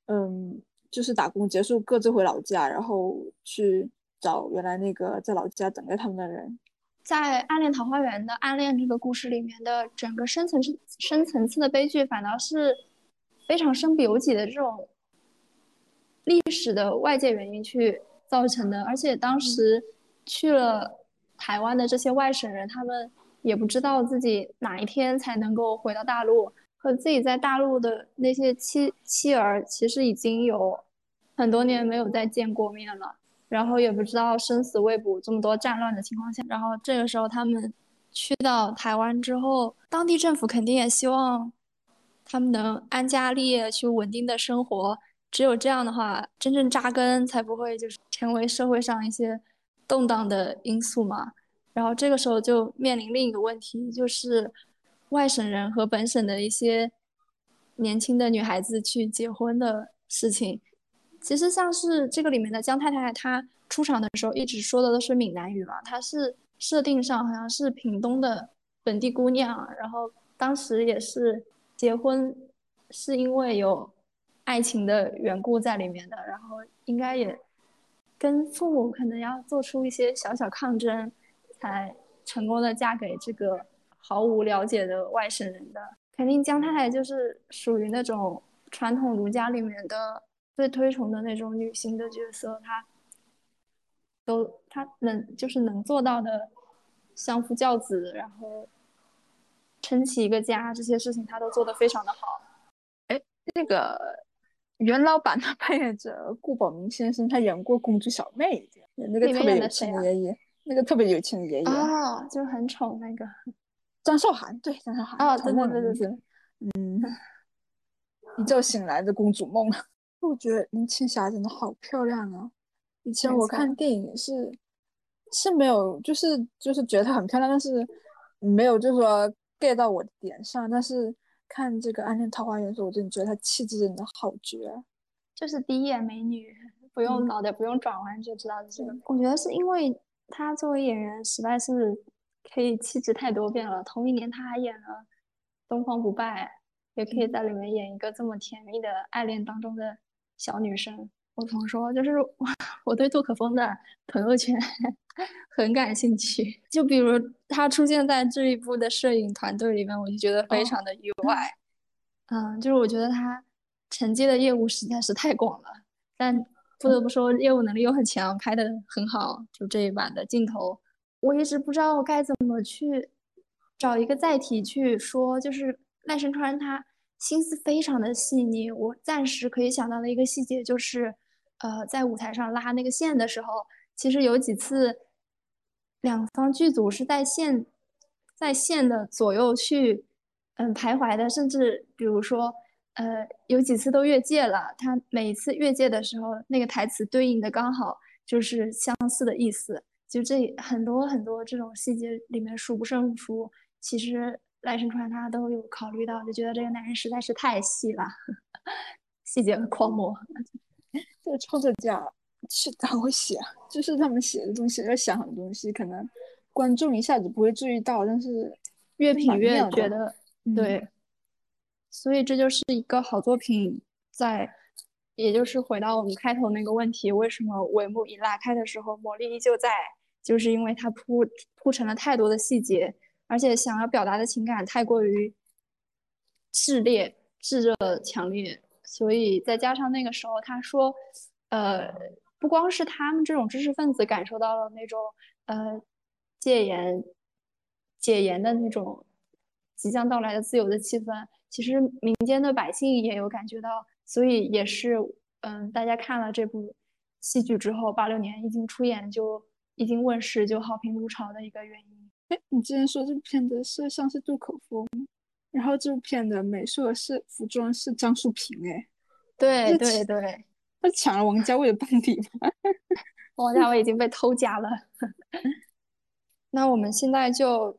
嗯，就是打工结束各自回老家，然后去找原来那个在老家等待他们的人。在《暗恋桃花源》的暗恋这个故事里面的整个深层次深层次的悲剧，反倒是非常身不由己的这种历史的外界原因去造成的。而且当时去了台湾的这些外省人，他们也不知道自己哪一天才能够回到大陆，和自己在大陆的那些妻妻儿，其实已经有很多年没有再见过面了。然后也不知道生死未卜，这么多战乱的情况下，然后这个时候他们去到台湾之后，当地政府肯定也希望他们能安家立业，去稳定的生活。只有这样的话，真正扎根，才不会就是成为社会上一些动荡的因素嘛。然后这个时候就面临另一个问题，就是外省人和本省的一些年轻的女孩子去结婚的事情。其实像是这个里面的江太太，她出场的时候一直说的都是闽南语嘛，她是设定上好像是屏东的本地姑娘，然后当时也是结婚是因为有爱情的缘故在里面的，然后应该也跟父母可能要做出一些小小抗争，才成功的嫁给这个毫无了解的外省人的。肯定江太太就是属于那种传统儒家里面的。最推崇的那种女性的角色，她都她能就是能做到的相夫教子，然后撑起一个家，这些事情她都做得非常的好。那个袁老板的扮演者顾宝明先生，他演过《公主小妹》，那个特别有钱的爷爷，那个特别有钱的爷爷，哦，就很丑那个。张韶涵，对张韶涵，哦对对对对对嗯，一觉醒来的公主梦。我觉得林青霞真的好漂亮啊！以前我看电影是是没有，就是就是觉得她很漂亮，但是没有就是说 get 到我的点上。但是看这个《暗恋桃花源》的时候，我真的觉得她气质真的好绝啊。就是第一眼美女，不用嗯脑袋不用转弯就知道这个。我觉得是因为她作为演员实在是可以气质太多变了。同一年她还演了《东方不败》，也可以在里面演一个这么甜蜜的爱恋当中的小女生。我怎么说？就是我 我对杜可风的朋友圈 很感兴趣。就比如他出现在这一部的摄影团队里面，我就觉得非哦常的意外。嗯，就是我觉得他承接的业务实在是太广了，但不得不说业务能力又很强，拍的很好。就这一版的镜头，我一直不知道该怎么去找一个载体去说，就是赖声川他心思非常的细腻。我暂时可以想到的一个细节就是，呃，在舞台上拉那个线的时候，其实有几次两方剧组是在线在线的左右去。嗯，徘徊的，甚至比如说，呃，有几次都越界了。他每一次越界的时候，那个台词对应的刚好就是相似的意思。就这很多很多这种细节里面数不胜数，其实赖声川他都有考虑到，就觉得这个男人实在是太细了，细节狂魔。这个创作者是 很会写，就是他们写的东西要想很多东西，可能观众一下子不会注意到，但是越品越觉得嗯对，所以这就是一个好作品在也就是回到我们开头那个问题，为什么帷幕一拉开的时候魔力依旧在？就是因为它铺铺成了太多的细节，而且想要表达的情感太过于炽烈、炙热、强烈，所以再加上那个时候他说，呃，不光是他们这种知识分子感受到了那种呃戒严、解严的那种即将到来的自由的气氛，其实民间的百姓也有感觉到。所以也是，嗯，大家看了这部戏剧之后，八六年一经出演就一经问世就好评如潮的一个原因。哎，你之前说这片子是像是杜可风，然后这部片的美术是服装是张淑平，哎，对对对，他抢了王家卫的班底吗？王家卫已经被偷家了。那我们现在就